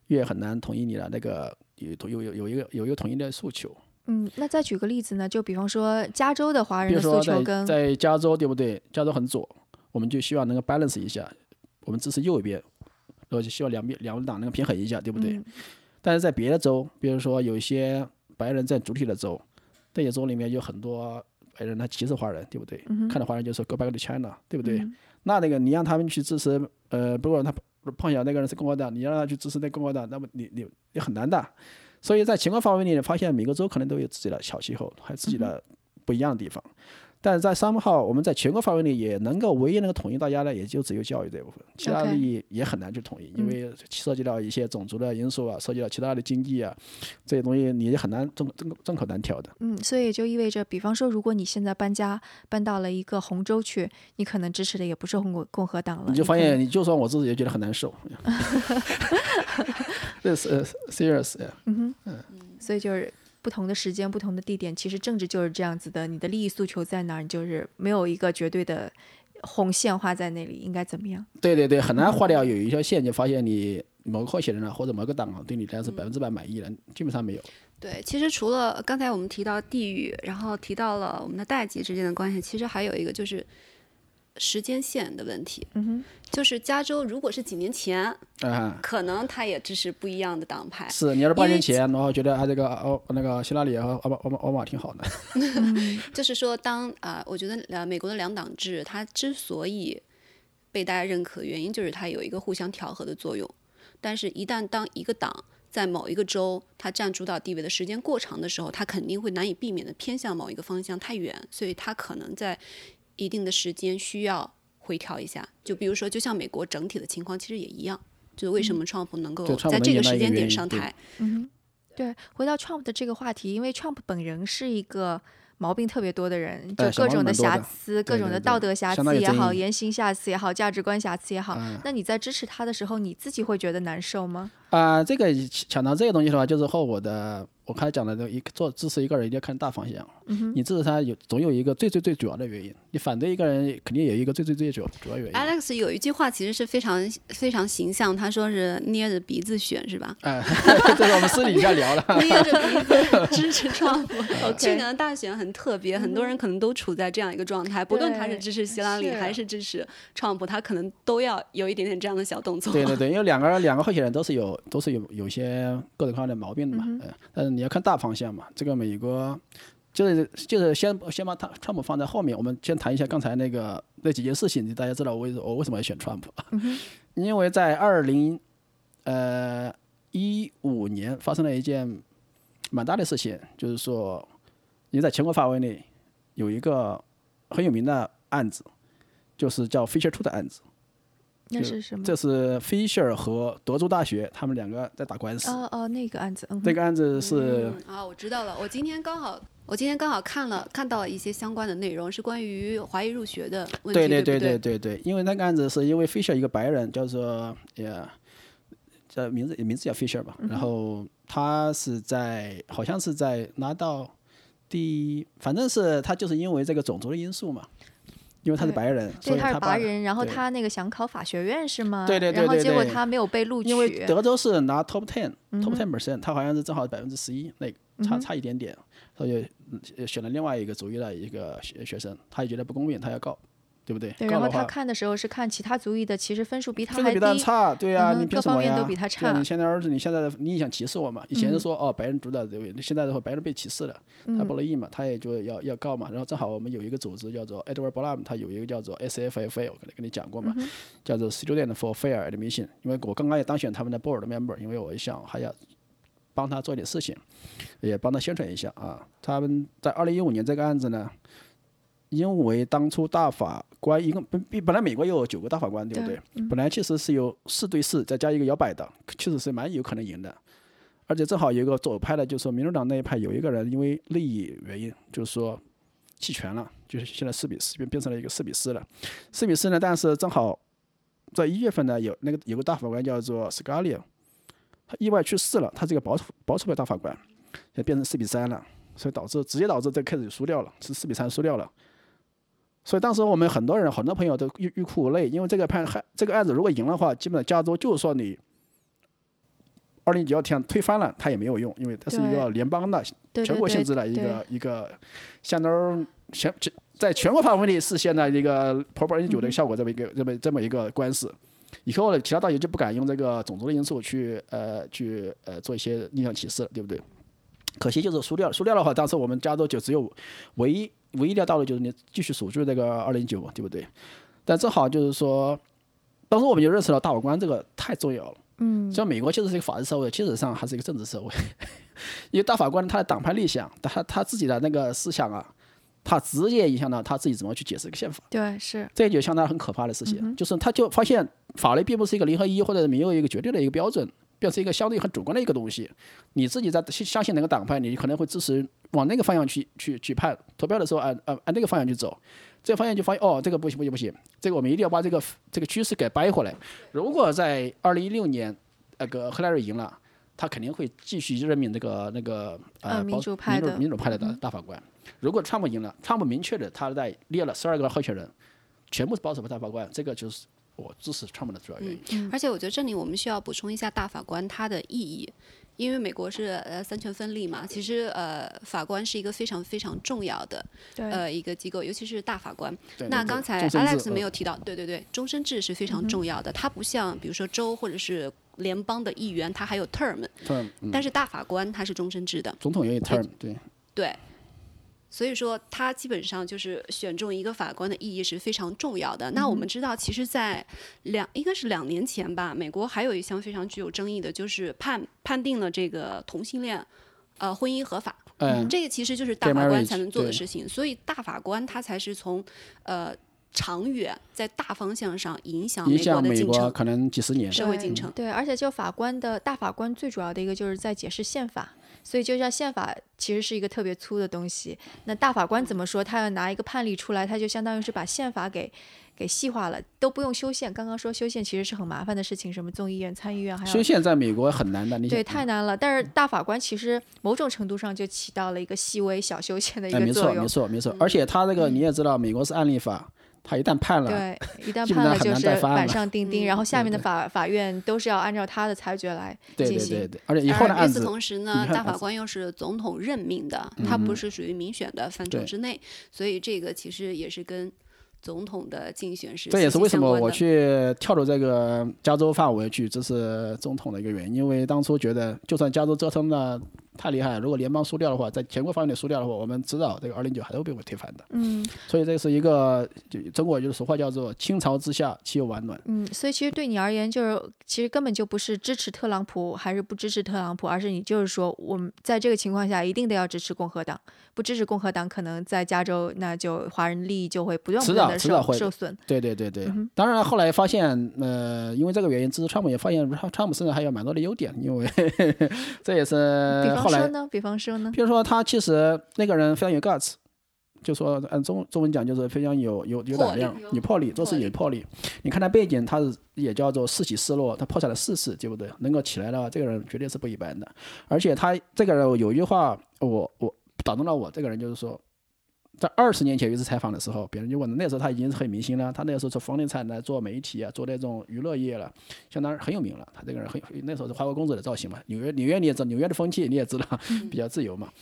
越很难统一你的那个有有有有一个有一个统一的诉求。嗯，那再举个例子呢？就比方说加州的华人的诉求跟在加州对不对？加州很左，我们就希望能够 balance 一下，我们支持右边，然后就希望两边两党能够平衡一下，对不对？但是在别的州，比如说有一些白人在主体的州，这些州里面有很多白人他歧视华人，对不对？看到华人就说 Go back to China，对不对？那那个你让他们去支持，呃，不管他。碰巧那个人是共和党，你让他去支持那共和党，那么你你你很难的。所以在情况范围里，发现每个州可能都有自己的小气候，还有自己的不一样的地方。但是在三号，我们在全国范围内也能够唯一能够统一大家的，也就只有教育这部分，其他利益也很难去统一，因为涉及到一些种族的因素啊，涉及到其他的经济啊，这些东西你很难众众众口难调的。嗯，所以就意味着，比方说，如果你现在搬家搬到了一个红州去，你可能支持的也不是共共和党了。你就发现，你就算我自己也觉得很难受。这是 serious。嗯哼，嗯，所以就是。不同的时间、不同的地点，其实政治就是这样子的。你的利益诉求在哪儿，你就是没有一个绝对的红线画在那里，应该怎么样？对对对，很难画掉有一条线，就发现你某个候选人啊，或者某个党啊，对你来说是百分之百满意的，基本上没有。对，其实除了刚才我们提到地域，然后提到了我们的代际之间的关系，其实还有一个就是。时间线的问题，嗯哼，就是加州如果是几年前，可能他也支持不一样的党派。是，你要是八年前，然后觉得他这个哦那个希拉里和奥巴奥巴奥巴马挺好的。[LAUGHS] 就是说，当啊，我觉得呃，美国的两党制，它之所以被大家认可，原因就是它有一个互相调和的作用。但是，一旦当一个党在某一个州它占主导地位的时间过长的时候，它肯定会难以避免的偏向某一个方向太远，所以它可能在一定的时间需要回调一下。就比如说，就像美国整体的情况其实也一样，就是为什么 Trump 能够在这个时间点上台？嗯，对。回到 Trump 的这个话题，因为 Trump 本人是一个。毛病特别多的人，就各种的瑕疵，各种的道德瑕疵也好，言行瑕疵也好，价值观瑕疵也好，那你在支持他的时候，你自己会觉得难受吗？啊，这个讲到这个东西的话，就是和我的。我刚才讲的都一做支持一个人一定要看大方向，嗯你支持他有总有一个最最最主要的原因，你反对一个人肯定有一个最最最主主要原因。Alex 有一句话其实是非常非常形象，他说是捏着鼻子选是吧？哎，这是我们私底下聊了。[LAUGHS] 捏着鼻子 [LAUGHS] 支持 Trump。去年的大选很特别，很多人可能都处在这样一个状态，不论他是支持希拉里还是支持 Trump，他可能都要有一点点这样的小动作。对对对，因为两个两个候选人都是有都是有有些各种各样的毛病的嘛，嗯，但是你要看大方向嘛。这个美国就是就是先先把他川普放在后面，我们先谈一下刚才那个那几件事情。大家知道我为我为什么要选川普？因为在二零呃一五年发生了一件蛮大的事情，就是说，因为在全国范围内有一个很有名的案子，就是叫 Fisher Two 的案子。那是什么？这是 Fisher 和德州大学，他们两个在打官司。哦哦，那个案子，嗯那个案子是啊，我知道了。我今天刚好，我今天刚好看了，看到了一些相关的内容，是关于华裔入学的问题。对对对对对对，因为那个案子是因为 Fisher 一个白人叫做呀，叫名字名字叫 Fisher 吧，然后他是在好像是在拿到第，反正是他就是因为这个种族的因素嘛。因为他是白人，所以他是白人，然后他那个想考法学院是吗？对对对对然后结果他没有被录取。因为德州是拿 top ten，top ten percent，他好像是正好百分之十一，那差差一点点，所以选了另外一个族裔的一个学学生，他也觉得不公平，他要告。对不对？然后他看的时候是看其他族裔的，其实分数比他还低，差，对呀，你各方面都比他差。你现在儿子，你现在你想歧视我嘛？以前是说哦白人主导这位，现在的话白人被歧视了，他不乐意嘛，他也就要要告嘛。然后正好我们有一个组织叫做 Edward Blum，他有一个叫做 SFFA，我可能跟你讲过嘛，叫做 Student for Fair Admission。因为我刚刚也当选他们的 Board Member，因为我想还要帮他做点事情，也帮他宣传一下啊。他们在二零一五年这个案子呢。因为当初大法官一共本本来美国有九个大法官，对不对？本来其实是有四对四，再加一个摇摆的，确实是蛮有可能赢的。而且正好有一个左派的，就是说民主党那一派有一个人因为利益原因，就是说弃权了，就是现在四比四变变成了一个四比四了。四比四呢，但是正好在一月份呢，有那个有个大法官叫做 Scalia，他意外去世了，他这个保守保守派大法官，也变成四比三了，所以导致直接导致这个 case 就输掉了，是四比三输掉了。所以当时我们很多人、很多朋友都欲欲哭无泪，因为这个判还这个案子如果赢的话，基本上加州就说你二零九二天推翻了，它也没有用，因为它是一个联邦的、全国性质的一个一个，相当于全全在全国范围内实现了一个 Pro 二零九的效果，这么一个这么这么一个官司。以后呢，其他大学就不敢用这个种族的因素去呃去呃做一些逆向歧视了，对不对？可惜就是输掉了，输掉的话，当时我们加州就只有唯一。唯一的道路就是你继续守住这个二零九，对不对？但正好就是说，当时我们就认识到大法官这个太重要了。嗯，像美国其实是一个法治社会，其实上还是一个政治社会。[LAUGHS] 因为大法官他的党派立项，他他自己的那个思想啊，他直接影响到他自己怎么去解释一个宪法。对，是。这就相当很可怕的事情，就是他就发现法律并不是一个零和一，或者没有一个绝对的一个标准。变成一个相对很主观的一个东西，你自己在相信哪个党派，你可能会支持往那个方向去去去判，投票的时候按按按那个方向去走，这个方向就发现哦，这个不行不行不行，这个我们一定要把这个这个趋势给掰回来。如果在二零一六年那个赫莱瑞赢了，他肯定会继续任命这个那个呃民主派的民主派的大大法官。如果川普赢了，川普明确的他在列了十二个候选人，全部是保守派大法官，这个就是。我支持他们的主要原因，而且我觉得这里我们需要补充一下大法官他的意义，因为美国是呃三权分立嘛，其实呃法官是一个非常非常重要的呃一个机构，尤其是大法官。那刚才 Alex 没有提到，对对对，终身制是非常重要的，它不像比如说州或者是联邦的议员，他还有 term，但是大法官他是终身制的，总统也有 term，对。对。所以说，他基本上就是选中一个法官的意义是非常重要的。那我们知道，其实，在两应该是两年前吧，美国还有一项非常具有争议的，就是判判定了这个同性恋，呃，婚姻合法。嗯，这个其实就是大法官才能做的事情。所以，大法官他才是从呃长远在大方向上影响影响美国可能几十年社会进程。对，而且就法官的大法官最主要的一个就是在解释宪法。所以，就像宪法其实是一个特别粗的东西，那大法官怎么说？他要拿一个判例出来，他就相当于是把宪法给给细化了，都不用修宪。刚刚说修宪其实是很麻烦的事情，什么众议院、参议院还有修宪，在美国很难的。对，太难了。但是大法官其实某种程度上就起到了一个细微小修宪的一个作用。没错，没错，没错。而且他这个你也知道，美国是案例法。他一旦判了，对，[LAUGHS] 一旦判了就是板上钉钉，然后下面的法法院都是要按照他的裁决来进行。对对对对，而且以后的案子，与此同时呢，大法官又是总统任命的，他不是属于民选的范畴之内，所以这个其实也是跟总统的竞选是。这也是为什么我去跳到这个加州范围去支持总统的一个原因，因为当初觉得就算加州折腾了。太厉害了！如果联邦输掉的话，在全国范围内输掉的话，我们知道这个二零九还是会被我推翻的。嗯，所以这是一个，就中国就是俗话叫做“倾巢之下，岂有完卵”。嗯，所以其实对你而言，就是其实根本就不是支持特朗普还是不支持特朗普，而是你就是说，我们在这个情况下一定得要支持共和党，不支持共和党，可能在加州那就华人利益就会不断不断的受受损。对对对对，当然后来发现，呃，因为这个原因支持川普，也发现川川普身上还有蛮多的优点，因为 [LAUGHS] 这也是。后来呢？比方说呢？比如说，他其实那个人非常有 guts，就说按中中文讲就是非常有有有胆量、有魄力，做事有魄力。你看他背景，他是也叫做四起四落，他破产了四次，对不对？能够起来的话，这个人绝对是不一般的。而且他这个人有一句话，我我打动了我。这个人就是说。在二十年前有一次采访的时候，别人就问那时候他已经是很明星了。他那时候从房地产来做媒体啊，做那种娱乐业了，相当很有名了。他这个人很那时候是花花公子的造型嘛。纽约纽约你也知道，纽约的风气你也知道，比较自由嘛。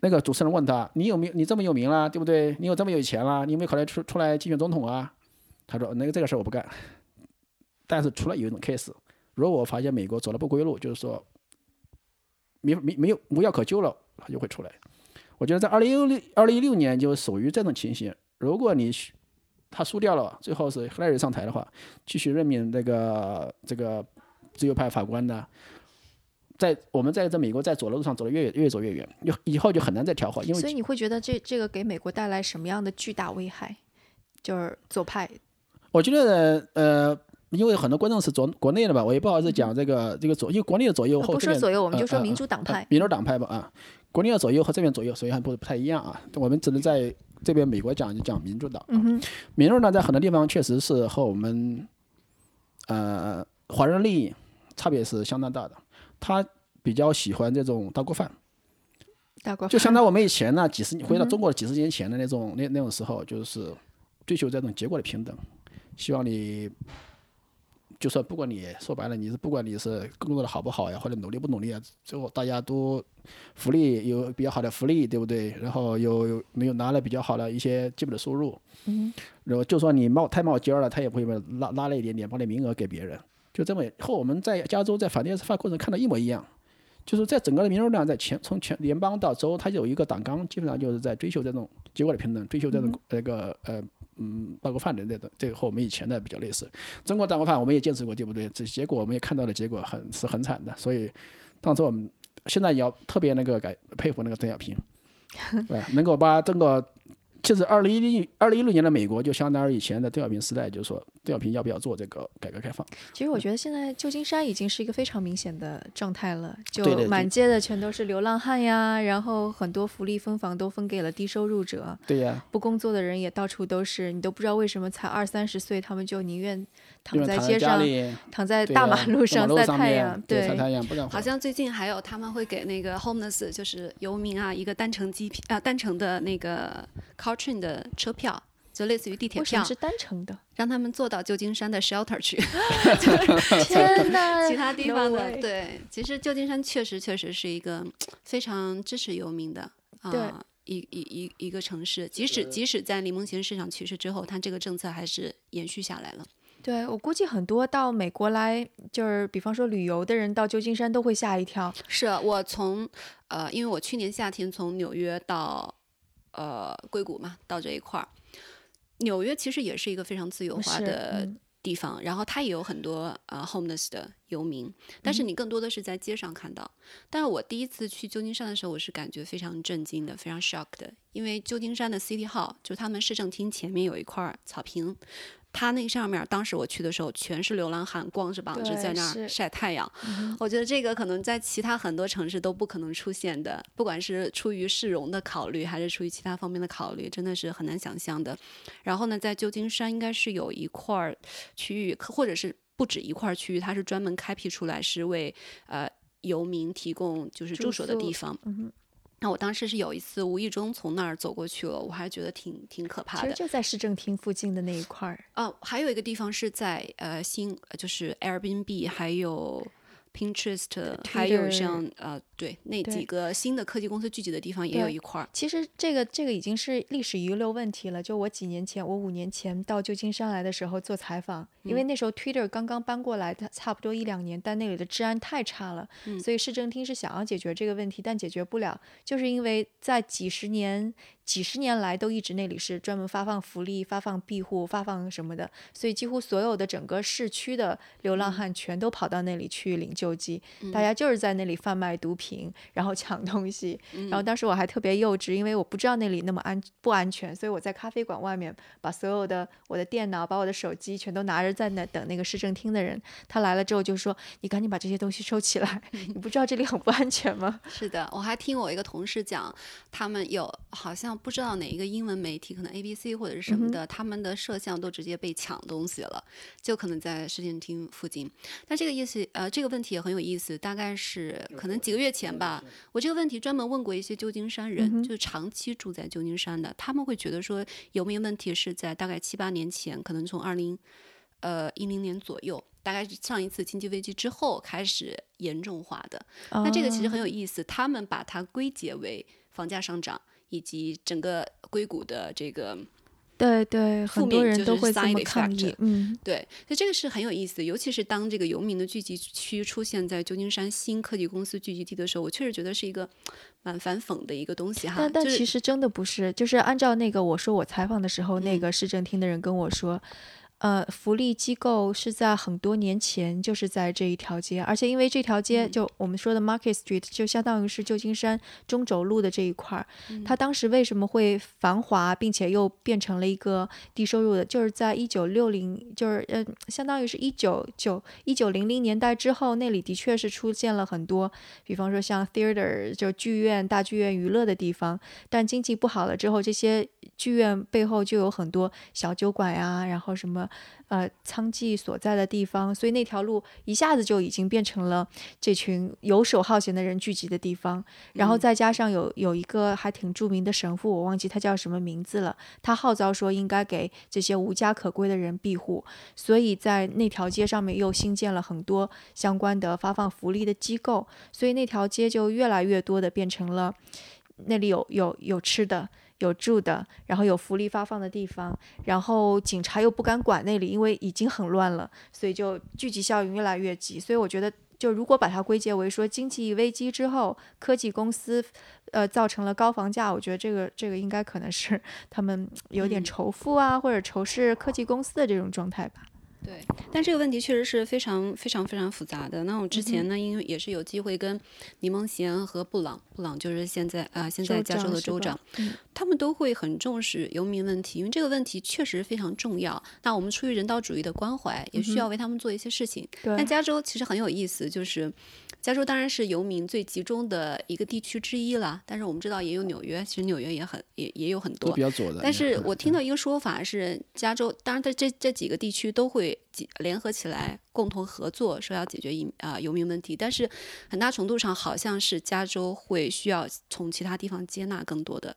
那个主持人问他：“你有没有？你这么有名了，对不对？你有这么有钱了，你有没有考虑出出来竞选总统啊？”他说：“那个这个事儿我不干。但是除了有一种 case，如果我发现美国走了不归路，就是说没没没有无药可救了，他就会出来。”我觉得在二零一六二零一六年就属于这种情形。如果你他输掉了，最后是 Hillary 上台的话，继续任命这个这个自由派法官呢，在我们在这美国在左的路上走的越越走越远，以以后就很难再调和。因为所以你会觉得这这个给美国带来什么样的巨大危害？就是左派。我觉得呃，因为很多观众是左国内的吧，我也不好意思讲这个这个左，因为国内的左右后不说左右，我们就说民主党派，民主党派吧啊。国内的左右和这边左右，所以还不不太一样啊。我们只能在这边美国讲就讲民主党。民主党在很多地方确实是和我们呃华人利益差别是相当大的。他比较喜欢这种大锅饭，大锅饭就相当于我们以前呢几十回到中国几十年前的那种那那种时候，就是追求这种结果的平等，希望你。就说不管你说白了，你是不管你是工作的好不好呀，或者努力不努力啊，最后大家都福利有比较好的福利，对不对？然后有有没有拿了比较好的一些基本的收入？嗯。然后就算你冒太冒尖了，他也不会拉拉了一点点，把你名额给别人。就这么和我们在加州在反电视法过程看到一模一样，就是在整个的民主党在全从全联邦到州，它有一个党纲，基本上就是在追求这种结果的平等，追求这种那个呃。嗯，大锅饭的那种，这个和我们以前的比较类似。中国大锅饭我们也见识过，对不对？这结果我们也看到的结果很是很惨的。所以当时我们现在也要特别那个改佩服那个邓小平，[LAUGHS] 对，能够把整个。其实，二零一零二零一六年的美国就相当于以前的邓小平时代，就是说邓小平要不要做这个改革开放？其实我觉得现在旧金山已经是一个非常明显的状态了，就满街的全都是流浪汉呀，然后很多福利分房都分给了低收入者，对呀，不工作的人也到处都是，你都不知道为什么才二三十岁，他们就宁愿躺在街上，躺在大马路上晒太阳，对，晒太阳，好像最近还有他们会给那个 homeless 就是游民啊一个单程机票啊单程的那个 car train 的车。票就类似于地铁票，是单程的，让他们坐到旧金山的 shelter 去。[LAUGHS] 天哪！其他地方的对，其实旧金山确实确实是一个 [TSK] 非常支持游民的啊一一一一个城市。即使即使在李梦贤市场去世之后，它这个政策还是延续下来了。对我估计很多到美国来，就是比方说旅游的人到旧金山都会吓一跳。是我从呃，因为我去年夏天从纽约到。呃硅谷嘛，到这一块儿。纽约其实也是一个非常自由化的地方，然后它也有很多呃 homeless 的游民，但是你更多的是在街上看到。但是我第一次去旧金山的时候，我是感觉非常震惊的，非常 shock 的，因为旧金山的 City Hall 就他们市政厅前面有一块草坪。他那上面，当时我去的时候，全是流浪汉，光着膀子在那儿晒太阳。我觉得这个可能在其他很多城市都不可能出现的，不管是出于市容的考虑，还是出于其他方面的考虑，真的是很难想象的。然后呢，在旧金山应该是有一块区域，或者是不止一块区域，它是专门开辟出来，是为呃游民提供就是住所的地方。那我当时是有一次无意中从那儿走过去了，我还觉得挺挺可怕的。其实就在市政厅附近的那一块儿。哦，还有一个地方是在呃新，就是 Airbnb，还有。Pinterest，还有像呃，对那几个新的科技公司聚集的地方也有一块儿。其实这个这个已经是历史遗留问题了。就我几年前，我五年前到旧金山来的时候做采访，因为那时候 Twitter 刚刚搬过来，它差不多一两年，但那里的治安太差了，所以市政厅是想要解决这个问题，但解决不了，就是因为在几十年。几十年来都一直那里是专门发放福利、发放庇护、发放什么的，所以几乎所有的整个市区的流浪汉全都跑到那里去领救济。大家就是在那里贩卖毒品，然后抢东西。然后当时我还特别幼稚，因为我不知道那里那么安不安全，所以我在咖啡馆外面把所有的我的电脑、把我的手机全都拿着在那等那个市政厅的人。他来了之后就说：“你赶紧把这些东西收起来，你不知道这里很不安全吗？”是的，我还听我一个同事讲，他们有好像。不知道哪一个英文媒体，可能 A B C 或者是什么的，他们的摄像都直接被抢东西了，就可能在市政厅附近。但这个意思，呃，这个问题也很有意思。大概是可能几个月前吧，我这个问题专门问过一些旧金山人，就是长期住在旧金山的，他们会觉得说，有没有问题是在大概七八年前，可能从二零呃一零年左右，大概是上一次经济危机之后开始严重化的。那这个其实很有意思，他们把它归结为房价上涨。以及整个硅谷的这个，对对，很多人都会这么抗议。嗯，对，所以这个是很有意思。尤其是当这个游民的聚集区出现在旧金山新科技公司聚集地的时候，我确实觉得是一个蛮反讽的一个东西哈。但但其实真的不是，就是按照那个我说我采访的时候，那个市政厅的人跟我说。呃，福利机构是在很多年前就是在这一条街，而且因为这条街就我们说的 Market Street 就相当于是旧金山中轴路的这一块儿，它当时为什么会繁华，并且又变成了一个低收入的，就是在一九六零，就是呃，相当于是一九九一九零零年代之后，那里的确是出现了很多，比方说像 theater 就剧院、大剧院娱乐的地方，但经济不好了之后，这些剧院背后就有很多小酒馆呀，然后什么。呃，娼妓所在的地方，所以那条路一下子就已经变成了这群游手好闲的人聚集的地方。然后再加上有有一个还挺著名的神父，我忘记他叫什么名字了，他号召说应该给这些无家可归的人庇护，所以在那条街上面又新建了很多相关的发放福利的机构，所以那条街就越来越多的变成了那里有有有吃的。有住的，然后有福利发放的地方，然后警察又不敢管那里，因为已经很乱了，所以就聚集效应越来越急。所以我觉得，就如果把它归结为说经济危机之后，科技公司，呃，造成了高房价，我觉得这个这个应该可能是 [LAUGHS] 他们有点仇富啊，或者仇视科技公司的这种状态吧。对，但这个问题确实是非常非常非常复杂的。那我之前呢，因为也是有机会跟柠檬贤和布朗，布朗就是现在啊，现在加州的州长，他们都会很重视游民问题，因为这个问题确实非常重要。那我们出于人道主义的关怀，也需要为他们做一些事情。但加州其实很有意思，就是。加州当然是游民最集中的一个地区之一了，但是我们知道也有纽约，其实纽约也很也也有很多比较左的。但是我听到一个说法是，加州当然在这这几个地区都会联合起来共同合作，说要解决移啊游民问题，但是很大程度上好像是加州会需要从其他地方接纳更多的。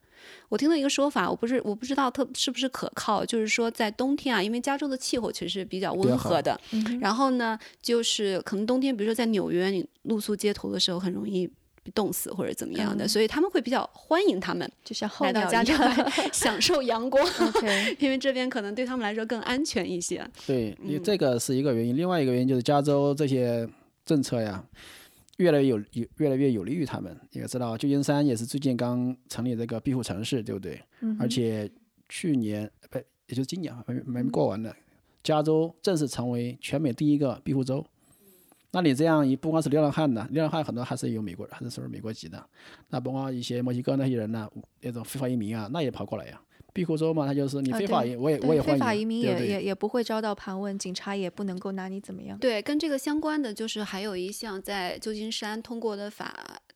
我听到一个说法，我不是我不知道特是不是可靠，就是说在冬天啊，因为加州的气候其实是比较温和的，然后呢，就是可能冬天，比如说在纽约，你露宿街头的时候很容易冻死或者怎么样的，所以他们会比较欢迎他们，就像来到加州 [LAUGHS] 享受阳光，[LAUGHS] 因为这边可能对他们来说更安全一些。对，这个是一个原因，另外一个原因就是加州这些政策呀。越来越有有越来越有利于他们。也知道旧金山也是最近刚成立这个庇护城市，对不对？嗯而且去年不也就是今年啊，没没过完呢，加州正式成为全美第一个庇护州。那你这样一不光是流浪汉呢，流浪汉很多还是有美国人，还是属于美国籍的。那包括一些墨西哥那些人呢，那种非法移民啊，那也跑过来呀。庇护州嘛，他就是你非法移，我也我也欢迎，非法移民对对？也也也不会遭到盘问，警察也不能够拿你怎么样。对，跟这个相关的就是还有一项在旧金山通过的法，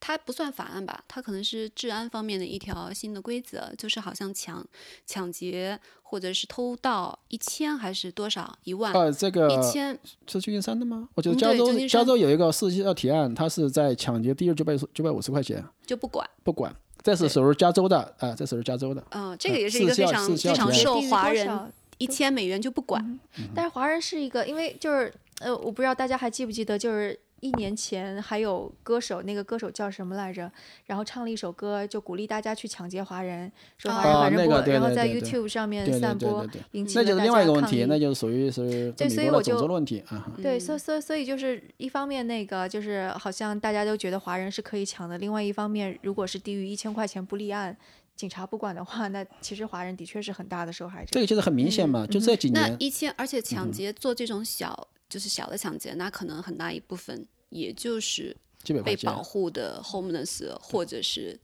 它不算法案吧，它可能是治安方面的一条新的规则，就是好像抢抢劫或者是偷盗一千还是多少一万、呃，这个一千，是旧金山的吗？我觉得嗯加州、加州有一个四七二提案，它是在抢劫第一九百九百五十块钱，就不管。不管，这是属于加州的啊、这属于加州的。嗯、这个也是一个非常非常受华人一千美元就不管。嗯但是华人是一个，因为就是呃，我不知道大家还记不记得，就是一年前还有歌手，那个歌手叫什么来着？然后唱了一首歌，就鼓励大家去抢劫华人，说华人哦华人不，那个对然后在 YouTube 上面对对散播对对对，引起那就是了大另外一个问题，家抗议那就是属于是对所以我就美国种族的问题啊。对，嗯所所所以就是一方面那个就是好像大家都觉得华人是可以抢的，另外一方面，如果是低于一千块钱不立案，警察不管的话，那其实华人的确是很大的受害者。这个就是很明显嘛，就这几年，那一千，而且抢劫做这种小、就是小的抢劫，那可能很大一部分也就是被保护的 homeless 或者是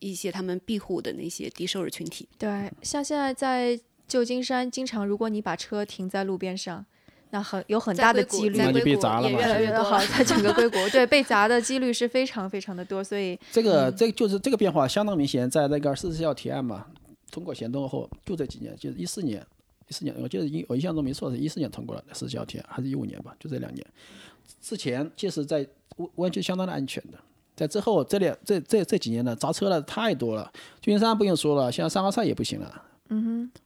一些他们庇护的那些低收入群体。对，像现在在旧金山，经常如果你把车停在路边上，那很有很大的几率就被砸了嘛越来越多好，[LAUGHS] 在整个硅谷，对被砸的几率是非常非常的多，所以 [LAUGHS] 这个这个就是这个变化相当明显，在那个四十条提案嘛，通过行动后，就这几年，就是一四年，一四年，我记得印我印象中没错是一四年通过了四十条提案，还是一五年吧，就这两年。之前其实在湾湾区相当的安全的，在之后这两这这这几年呢，砸车的太多了。旧金山不用说了，现在三号赛也不行了，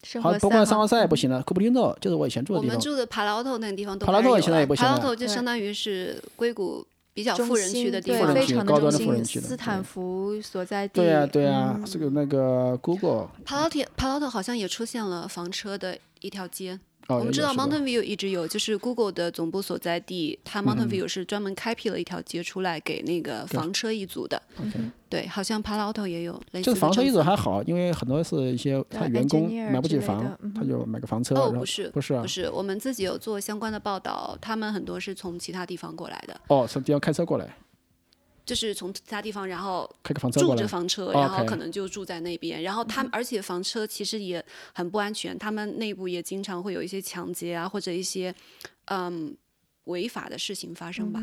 生好，活三号不光三号赛也不行了，库布林诺就是我以前住的地方，我们住的帕劳特那个地方都帕劳特开始有了现在也不行了帕劳特就相当于是硅谷比较富人区的地方非常高端的中心，富人区的斯坦福所在地。对啊、对啊、嗯这个那个 Google 帕劳特帕劳特好像也出现了房车的一条街。哦，我们知道 Mountain View 一直有，就是 Google 的总部所在地，它 Mountain View 是专门开辟了一条街出来给那个房车一族的。对，好像 Palo Alto 也有类似的这个房车一族还好，因为很多是一些他员工买不起房，嗯。他就买个房车。哦，不是，不是啊不，是，我们自己有做相关的报道，他们很多是从其他地方过来的，哦，从地方开车过来，就是从其他地方，然后住。着房车，哦然后可能就住在那边，然后他们，而且房车其实也很不安全，他们内部也经常会有一些抢劫啊，或者一些嗯违法的事情发生吧。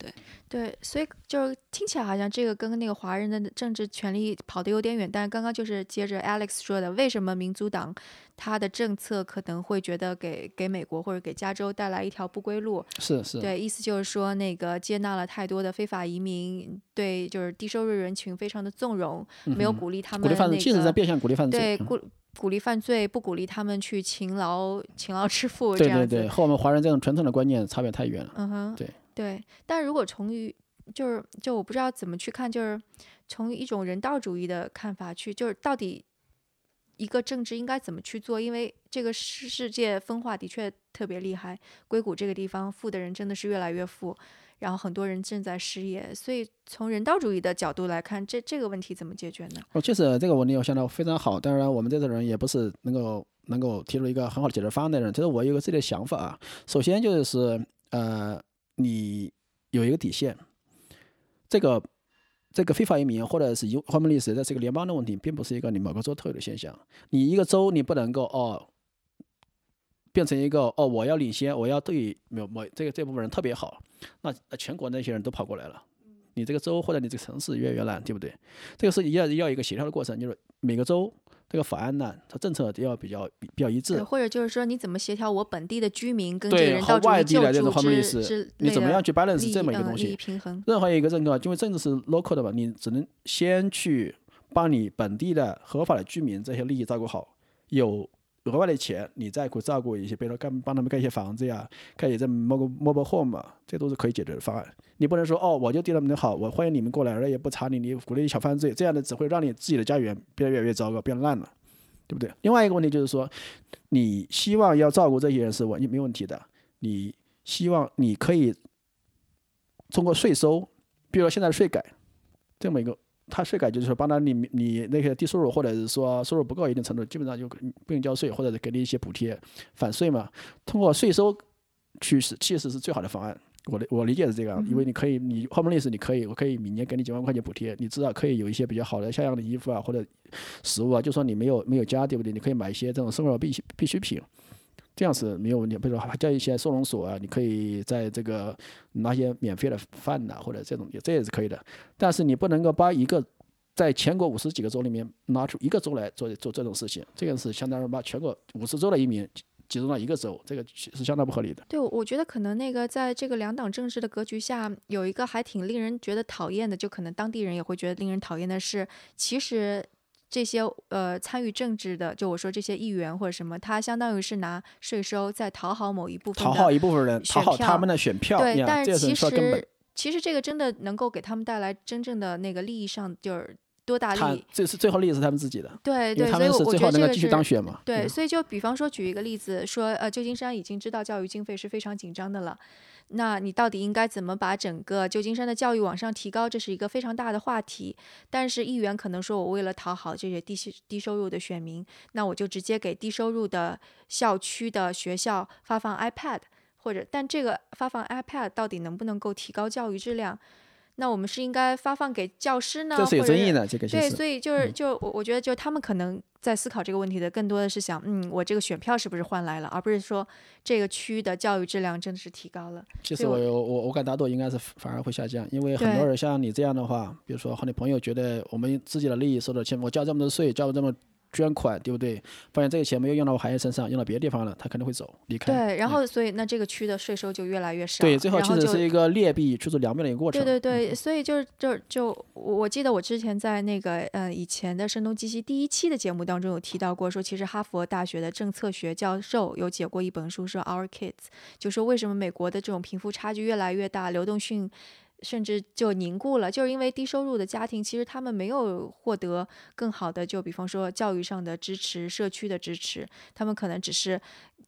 对对，所以就是听起来好像这个跟那个华人的政治权利跑得有点远，但是刚刚就是接着 Alex 说的，为什么民主党他的政策可能会觉得给给美国或者给加州带来一条不归路？是是，对，意思就是说那个接纳了太多的非法移民，对，就是低收入人群非常的纵容，没有鼓励他们嗯鼓励犯罪，那其实在个变相鼓励犯罪。嗯对鼓鼓励犯罪，不鼓励他们去勤劳勤劳致富。对对对，和我们华人这种传统的观念差别太远了。嗯哼，对对，但如果从于就是就我不知道怎么去看，就是从一种人道主义的看法去，就是到底一个政治应该怎么去做？因为这个世世界分化的确特别厉害，硅谷这个地方富的人真的是越来越富，然后很多人正在失业，所以从人道主义的角度来看，这这个问题怎么解决呢？哦，其实这个问题我想到非常好，当然我们这种人也不是能够能够提出一个很好的解决方案的人。其实我有个自己的想法啊，首先就是呃，你有一个底线，这个这个非法移民或者是移后面历史，这是一个联邦的问题，并不是一个你某个州特有的现象。你一个州你不能够哦。变成一个哦，我要领先，我要对某某这个这部分人特别好，那那全国那些人都跑过来了，你这个州或者你这个城市越来越烂，对不对？这个是要要一个协调的过程，就是每个州这个法案呢，它政策要比较比比较一，致。或者就是说你怎么协调我本地的居民跟这个人到外地来这种助 homeless，之之你怎么样去 balance 这么一个东西？平衡？任何一个政策，因为政治是 local 的嘛，你只能先去帮你本地的合法的居民这些利益照顾好，有额外的钱，你再去照顾一些，比如说干帮他们盖一些房子呀，盖一些 mobile mobile home 嘛，这都是可以解决的方案。你不能说哦，我就对他们的好，我欢迎你们过来，而也不查你，你鼓励小犯罪，这样的只会让你自己的家园变得越来越糟糕，变烂了，对不对？另外一个问题就是说，你希望要照顾这些人是完全没问题的，你希望你可以通过税收，比如说现在的税改，这么一个，他税改就是说，帮他你你那个低收入或者是说收入不够一定程度，基本上就不用交税，或者是给你一些补贴返税嘛。通过税收去实，其实是最好的方案。我的我理解是这样，因为你可以，你后面历史你可以，我可以每年给你几万块钱补贴，你至少可以有一些比较好的像样的衣服啊，或者食物啊，就说你没有没有家，对不对？你可以买一些这种生活必需必需品。这样是没有问题，比如说叫一些收容所啊，你可以在这个拿些免费的饭呐，或者这种这也是可以的。但是你不能够把一个在全国五十几个州里面拿出一个州来做做这种事情，这个是相当于把全国五十州的移民集中到一个州，这个是相当不合理的。对，我觉得可能那个在这个两党政治的格局下，有一个还挺令人觉得讨厌的，就可能当地人也会觉得令人讨厌的是，其实。这些呃参与政治的，就我说这些议员或者什么，他相当于是拿税收在讨好某一部分讨好一部分人，讨好他们的选票。对，但是其实其实这个真的能够给他们带来真正的那个利益上就是多大利益？这是最后利益是他们自己的。对对，所以我觉得这个继续当选嘛。对，所以就比方说举一个例子，说呃旧金山已经知道教育经费是非常紧张的了。那你到底应该怎么把整个旧金山的教育往上提高？这是一个非常大的话题。但是议员可能说，我为了讨好这些低低收入的选民，那我就直接给低收入的校区的学校发放 iPad，或者，但这个发放 iPad 到底能不能够提高教育质量？那我们是应该发放给教师呢？这是有争议的，这个对，所以就是就我我觉得就他们可能在思考这个问题的，更多的是想，嗯，我这个选票是不是换来了，而不是说这个区域的教育质量真的是提高了。其实我我我敢打赌应该是反而会下降，因为很多人像你这样的话，比如说和你朋友觉得我们自己的利益受到侵犯，我交这么多税，交这么。捐款对不对？发现这个钱没有用到我孩子身上，用到别的地方了，他肯定会走离开。对，然后所以那这个区的税收就越来越少。对，最后其实是一个劣币驱逐良币的一个过程。对对对，所以就是就就我记得我之前在那个呃以前的声东击西第一期的节目当中有提到过，说其实哈佛大学的政策学教授有写过一本书，说 Our Kids，就说为什么美国的这种贫富差距越来越大，流动性。甚至就凝固了，就是因为低收入的家庭，其实他们没有获得更好的，就比方说教育上的支持、社区的支持，他们可能只是。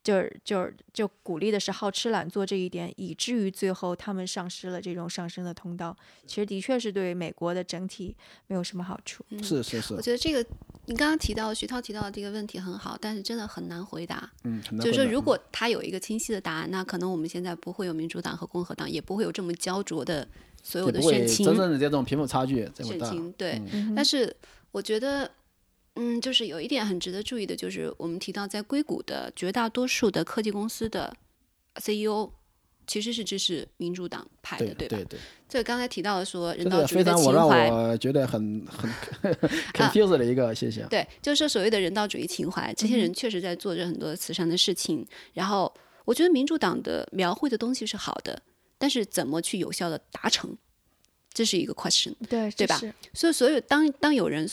就是就是就鼓励的是好吃懒做这一点，以至于最后他们丧失了这种上升的通道。其实的确是对美国的整体没有什么好处。是是是。我觉得这个你刚刚提到徐涛提到的这个问题很好，但是真的很难回答。嗯，就是说，如果他有一个清晰的答案，那可能我们现在不会有民主党和共和党，也不会有这么焦灼的所有的选情。真正的这种贫富差距这么大。选情对，但是我觉得。嗯，就是有一点很值得注意的，就是我们提到在硅谷的绝大多数的科技公司的 CEO，其实是支持民主党派的，对吧？对对。这刚才提到的说人道主义的情怀，我觉得很很 [LAUGHS] confused 的一个现象。对，就是说所谓的人道主义情怀，这些人确实在做着很多慈善的事情。然后，我觉得民主党的描绘的东西是好的，但是怎么去有效的达成，这是一个 question，对对吧？所以，所有当当有人。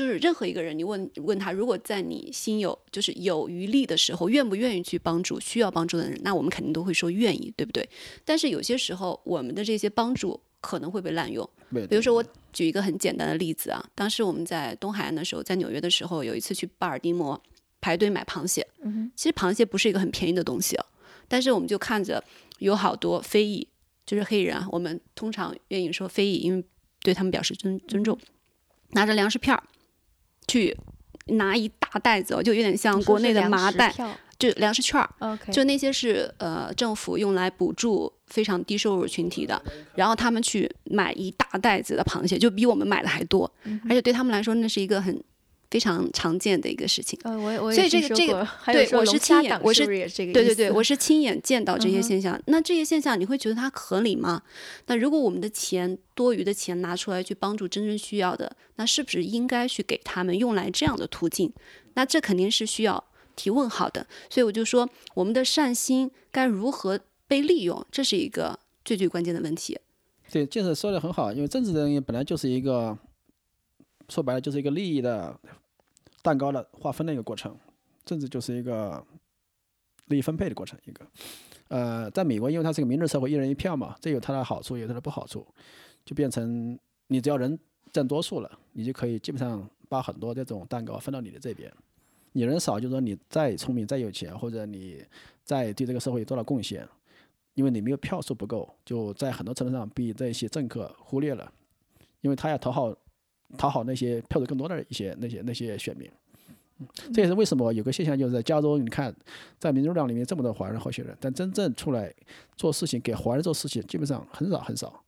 就是任何一个人，你问问他，如果在你心有就是有余力的时候，愿不愿意去帮助需要帮助的人？那我们肯定都会说愿意，对不对？但是有些时候，我们的这些帮助可能会被滥用。比如说，我举一个很简单的例子啊，当时我们在东海岸的时候，在纽约的时候，有一次去巴尔的摩排队买螃蟹。嗯其实螃蟹不是一个很便宜的东西哦，但是我们就看着有好多非裔，就是黑人啊，我们通常愿意说非裔，因为对他们表示尊尊重，拿着粮食片儿。去拿一大袋子，就有点像国内的麻袋，就粮食券儿，就那些是呃政府用来补助非常低收入群体的，然后他们去买一大袋子的螃蟹，就比我们买的还多，而且对他们来说那是一个很。非常常见的一个事情，呃，我我所以这个这个，对，我是亲眼，我是对对对，我是亲眼见到这些现象。那这些现象，你会觉得它合理吗？那如果我们的钱多余的钱拿出来去帮助真正需要的，那是不是应该去给他们用来这样的途径？那这肯定是需要提问号的。所以我就说，我们的善心该如何被利用，这是一个最最关键的问题。对，就是说的很好，因为政治人本来就是一个说白了就是一个利益的。蛋糕的划分的一个过程，政治就是一个利益分配的过程。一个，呃，在美国，因为它是个民主社会，一人一票嘛，这有它的好处，有它的不好处，就变成你只要人占多数了，你就可以基本上把很多这种蛋糕分到你的这边。你人少，就说你再聪明、再有钱，或者你再对这个社会做了贡献，因为你没有票数不够，就在很多程度上被这些政客忽略了，因为他要讨好讨好那些票数更多的一些那些那些选民。这也是为什么有个现象，就是在加州，你看，在民主党里面这么多华人候选人，但真正出来做事情给华人做事情，基本上很少很少。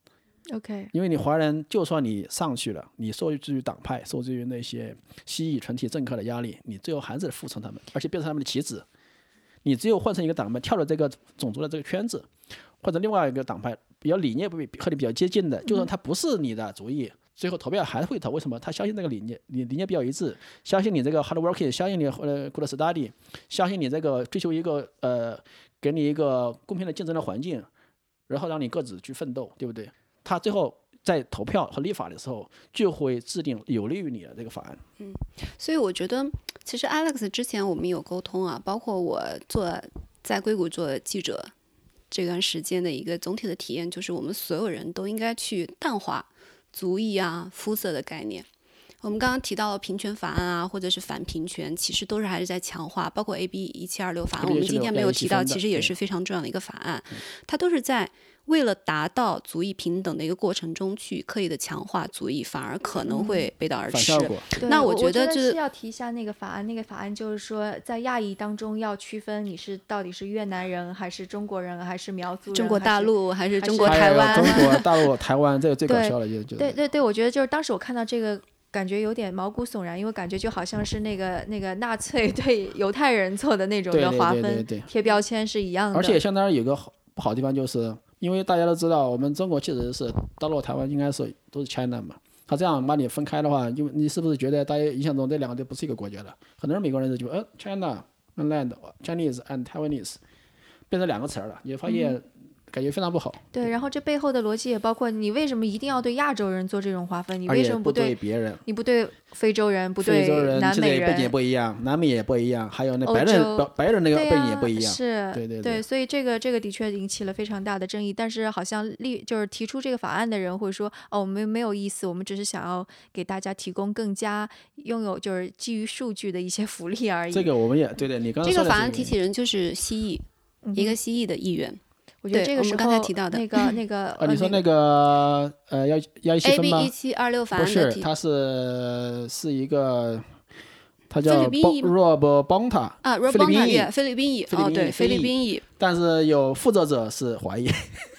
OK，因为你华人，就算你上去了，你受制于党派，受制于那些西裔群体政客的压力，你最后还是得服从他们，而且变成他们的棋子。你只有换成一个党派，跳了这个种族的这个圈子，或者另外一个党派比较理念和你比较接近的，就算他不是你的主意，最后投票还是会投。为什么？他相信这个理念，理理念比较一致，相信你这个 hard working，相信你呃 good study，相信你这个追求一个呃给你一个公平的竞争的环境，然后让你各自去奋斗，对不对？他最后在投票和立法的时候，就会制定有利于你的这个法案。嗯所以我觉得，其实 Alex 之前我们有沟通啊，包括我做在硅谷做记者这段时间的一个总体的体验，就是我们所有人都应该去淡化族裔啊、肤色的概念。我们刚刚提到了平权法案啊，或者是反平权，其实都是还是在强化，包括 AB 一七二六法案，我们今天没有提到，其实也是非常重要的一个法案，它都是在为了达到族裔平等的一个过程中去刻意的强化族裔，反而可能会背道而驰。那我觉觉得就是是要提一下那个法案，那个法案就是说，在亚裔当中要区分你是到底是越南人还是中国人还是苗族人，中国大陆还是还是中国台湾？中国大陆、台湾，这个最搞对笑了，就就对对对，我觉得就是当时我看到这个，感觉有点毛骨悚然，因为感觉就好像是那个那个纳粹对犹太人做的那种的划分对对对，贴标签是一样的。而且相当于有个好不好的地方，就是因为大家都知道，我们中国确实是大陆、台湾应该是都是 China 嘛。他这样把你分开的话，因为你是不是觉得大家印象中这两个都不是一个国家的？很多人美国人就觉得，呃，China and Chinese and Taiwanese 变成两个词儿了，你会发现感觉非常不好，对，然后这背后的逻辑也包括你为什么一定要对亚洲人做这种划分？你为什么不对别人。你不对非洲人，不非洲对人南美人背景？不一样，南美也不一样，还有那欧白人白白人那个背景也不一样。是，对对对所以这个这个的确引起了非常大的争议。但是好像立就是提出这个法案的人会说，哦，我们没有意思，我们只是想要给大家提供更加拥有就是基于数据的一些福利而已。这个我们也对对，你刚刚这个法案提起人就是蜥蜴，嗯一个蜥蜴的议员。我觉得这个时候对我们刚才提到的那个那个呃，你说呃那个呃要要一细 A 分 B 吗一？七二六法不案的是，提，他是是一个，他菲叫律宾裔吗？Rob Bonta，啊菲律宾 Robonta 裔。yeah，菲律宾裔，哦，对，菲律宾裔，但是有负责者是华裔，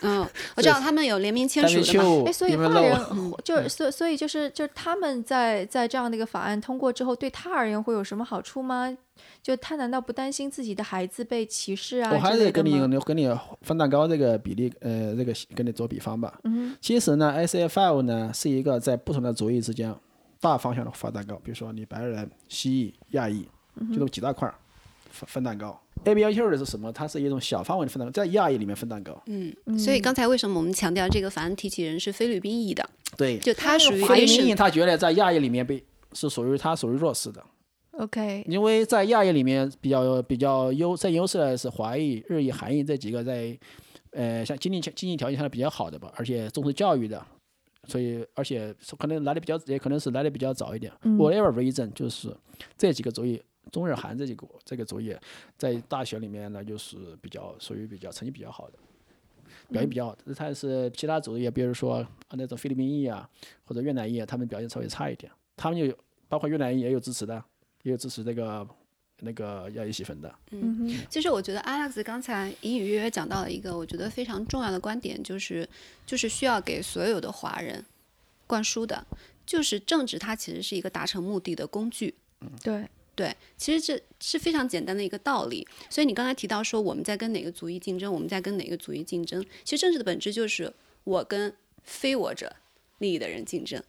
嗯，我知道他们有联名签署的嘛，哎，所以华人就是所所以就是就是他们在在这样的一个法案通过之后，对他而言会有什么好处吗？就他难道不担心自己的孩子被歧视啊我还是跟你吗？跟你分蛋糕这个比例，呃，这个跟你做比方吧。嗯其实呢，S F L 呢是一个在不同的族裔之间大方向的发蛋糕，比如说你白人、西裔、亚裔，嗯就这么几大块儿分分蛋糕。A B 幺七二的是什么？它是一种小范围的分蛋糕，在亚裔里面分蛋糕。嗯，所以刚才为什么我们强调这个法案提起人是菲律宾裔的？对，就他属于菲律宾裔他觉得在亚裔里面被是属于他属于弱势的，，OK，因为在亚裔里面比较比较优占优势的是华裔、日裔、韩裔这几个在呃像经济经济条件相对比较好的吧，而且重视教育的，所以而且可能来的比较也可能是来的比较早一点。嗯 Whatever reason，就是这几个族裔，中日韩这几个这个族裔在大学里面呢，就是比较属于比较成绩比较好的。表现比较好的，他是其他族裔，比如说啊那种菲律宾裔啊，或者越南裔啊，他们表现稍微差一点。他们就包括越南裔也有支持的，也有支持这个那个要一起分的。嗯哼，其实我觉得 Alex 刚才隐隐约约讲到了一个我觉得非常重要的观点，就是就是需要给所有的华人灌输的，就是政治它其实是一个达成目的的工具。对，对，其实这是非常简单的一个道理。所以你刚才提到说我们在跟哪个族裔竞争，我们在跟哪个族裔竞争，其实政治的本质就是我跟非我者利益的人竞争，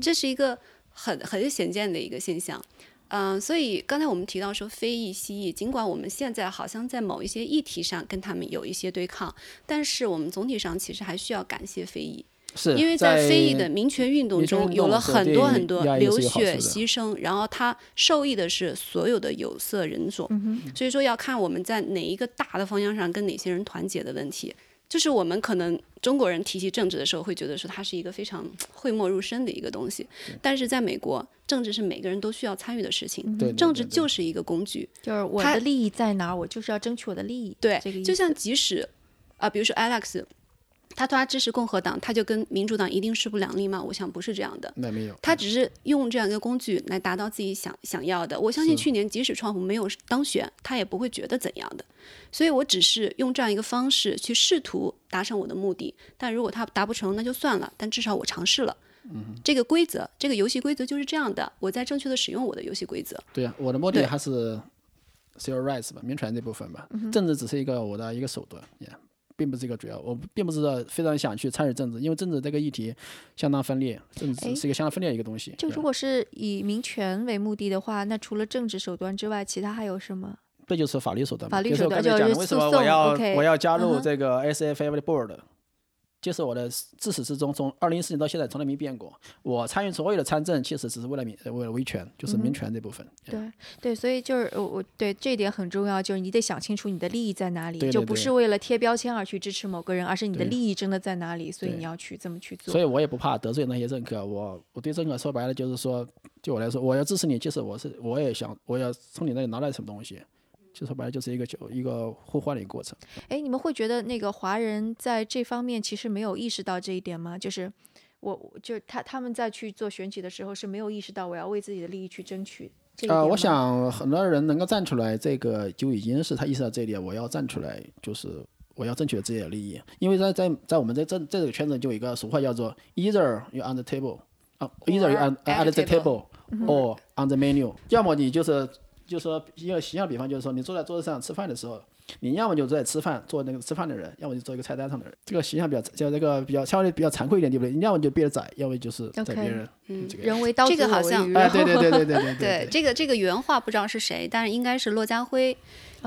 这是一个很很显见的一个现象。嗯、所以刚才我们提到说非裔、西裔，尽管我们现在好像在某一些议题上跟他们有一些对抗，但是我们总体上其实还需要感谢非裔。是因为在非裔的民权运动中有了很多很多流血牺牲，然后他受益的是所有的有色人种，所以说要看我们在哪一个大的方向上跟哪些人团结的问题。就是我们可能中国人提起政治的时候，会觉得说它是一个非常讳莫如深的一个东西，但是在美国，政治是每个人都需要参与的事情，政治就是一个工具。就是我的利益在哪儿，我就是要争取我的利益。对这个意，思就像即使啊，比如说 Alex。他说他支持共和党，他就跟民主党一定势不两立吗？我想不是这样的。那没有，他只是用这样一个工具来达到自己想想要的。我相信去年即使川普没有当选，他也不会觉得怎样的。所以我只是用这样一个方式去试图达成我的目的。但如果他达不成，那就算了。但至少我尝试了。嗯，这个规则，这个游戏规则就是这样的。我在正确的使用我的游戏规则。对呀，我的目的还是 civil rights 吧，民权这部分吧。政治只是一个我的一个手段。并不是一个主要，我并不是非常想去参与政治，因为政治这个议题相当分裂，政治是一个相当分裂的一个东西。就如果是以民权为目的的话，那除了政治手段之外，其他还有什么？这就是法律手段。法律手段就是为什么我要我要加入这个 S F A 的 board。就是我的自始至终，从二零一四年到现在从来没变过。我参与所有的参政，其实只是为了民，为了维权，就是民权这部分。对对，所以就是我我对这一点很重要，就是你得想清楚你的利益在哪里，就不是为了贴标签而去支持某个人，而是你的利益真的在哪里，所以你要去这么去做。所以我也不怕得罪那些政客，我我对政客说白了就是说，就我来说，我要支持你，即使我是我也想我要从你那里拿来什么东西。就说白了，就是一个就一个互换的一个过程。哎，你们会觉得那个华人在这方面其实没有意识到这一点吗？就是我，就他他们在去做选举的时候是没有意识到我要为自己的利益去争取。呃，我想很多人能够站出来，这个就已经是他意识到这一点。我要站出来，就是我要争取自己的利益。因为在在在我们在这这个圈子就有一个俗话叫做 “either you on the table”，啊，“either you on at the table or on the menu”，要么你就是。就说一个形象比方，就是说你坐在桌子上吃饭的时候，你要么就坐在吃饭，做那个吃饭的人，要么就做一个菜单上的人。这个形象比较就这个比较相对比较残酷一点，对不对？你要么就憋着宰，要么就是宰别人。嗯，人为刀俎这个好像哎，对对对对对对 [LAUGHS] 对。这个这个原话不知道是谁，但是应该是骆家辉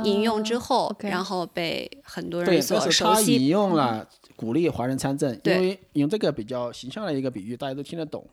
引用之后，然后被很多人所熟悉。他引用了鼓励华人参政，因为用这个比较形象的一个比喻，大家都听得懂，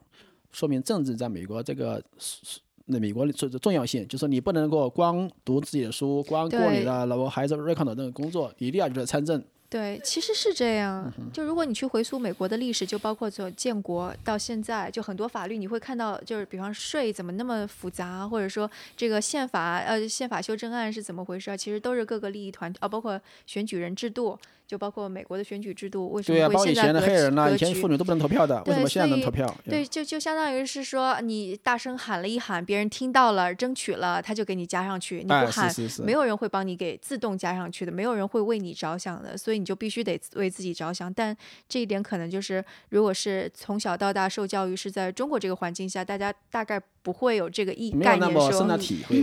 说明政治在美国这个是。那美国的重重要性，就是说你不能够光读自己的书，光过你的老婆孩子 record 那个工作，你一定要就是参政。对，其实是这样。就如果你去回溯美国的历史，就包括从建国到现在，就很多法律你会看到，就是比方税怎么那么复杂，或者说这个宪法呃宪法修正案是怎么回事，其实都是各个利益团体啊，包括选举人制度。就包括美国的选举制度，为什么会现在的黑人呢？以前妇女都不能投票的，为什么现在能投票？对，就就相当于是说，你大声喊了一喊，别人听到了，争取了，他就给你加上去。你不喊，没有人会帮你给自动加上去的，没有人会为你着想的，所以你就必须得为自己着想。但这一点可能就是，如果是从小到大受教育是在中国这个环境下，大家大概不会有这个意概念说。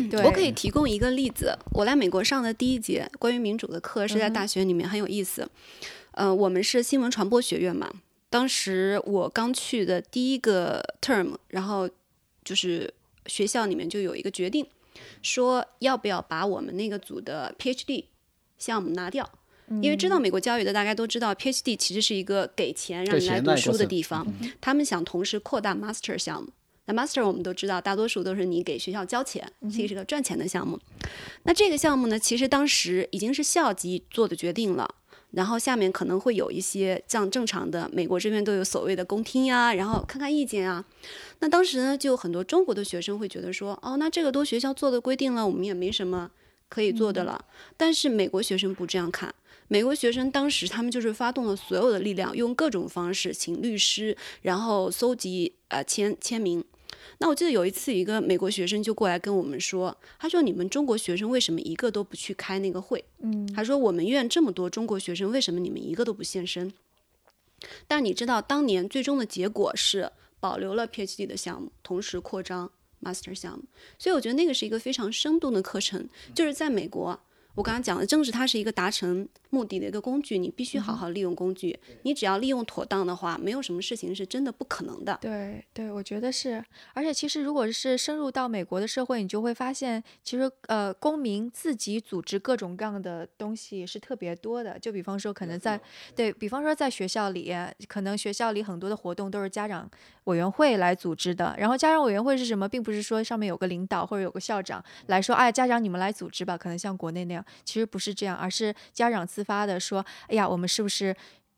对，我可以提供一个例子，我来美国上的第一节关于民主的课是在大学里面，很有意思。嗯，我们是新闻传播学院嘛。当时我刚去的第一个 term，然后就是学校里面就有一个决定，说要不要把我们那个组的 PhD 项目拿掉。因为知道美国教育的，大家都知道 PhD 其实是一个给钱让你来读书的地方。他们想同时扩大 Master 项目。那 Master 我们都知道，大多数都是你给学校交钱，其实是个赚钱的项目。那这个项目呢，其实当时已经是校级做的决定了。然后下面可能会有一些像正常的美国这边都有所谓的公听呀，然后看看意见啊。那当时呢，就很多中国的学生会觉得说，哦，那这个都学校做的规定了，我们也没什么可以做的了。但是美国学生不这样看，美国学生当时他们就是发动了所有的力量，用各种方式请律师，然后搜集呃签签名。那我记得有一次，一个美国学生就过来跟我们说，他说：“你们中国学生为什么一个都不去开那个会？”嗯，他说：“我们院这么多中国学生，为什么你们一个都不现身？”但你知道，当年最终的结果是保留了 PhD 的项目，同时扩张 Master 项目。所以我觉得那个是一个非常生动的课程，就是在美国。我刚刚讲的政治，它是一个达成目的的一个工具，你必须好好利用工具。你只要利用妥当的话，没有什么事情是真的不可能的。对对，我觉得是。而且其实，如果是深入到美国的社会，你就会发现，其实呃，公民自己组织各种各样的东西是特别多的。就比方说，可能在对比方说在学校里，可能学校里很多的活动都是家长委员会来组织的。然后家长委员会是什么，并不是说上面有个领导或者有个校长来说，哎，家长你们来组织吧。可能像国内那样。其实不是这样，而是家长自发的说：“哎呀，我们是不是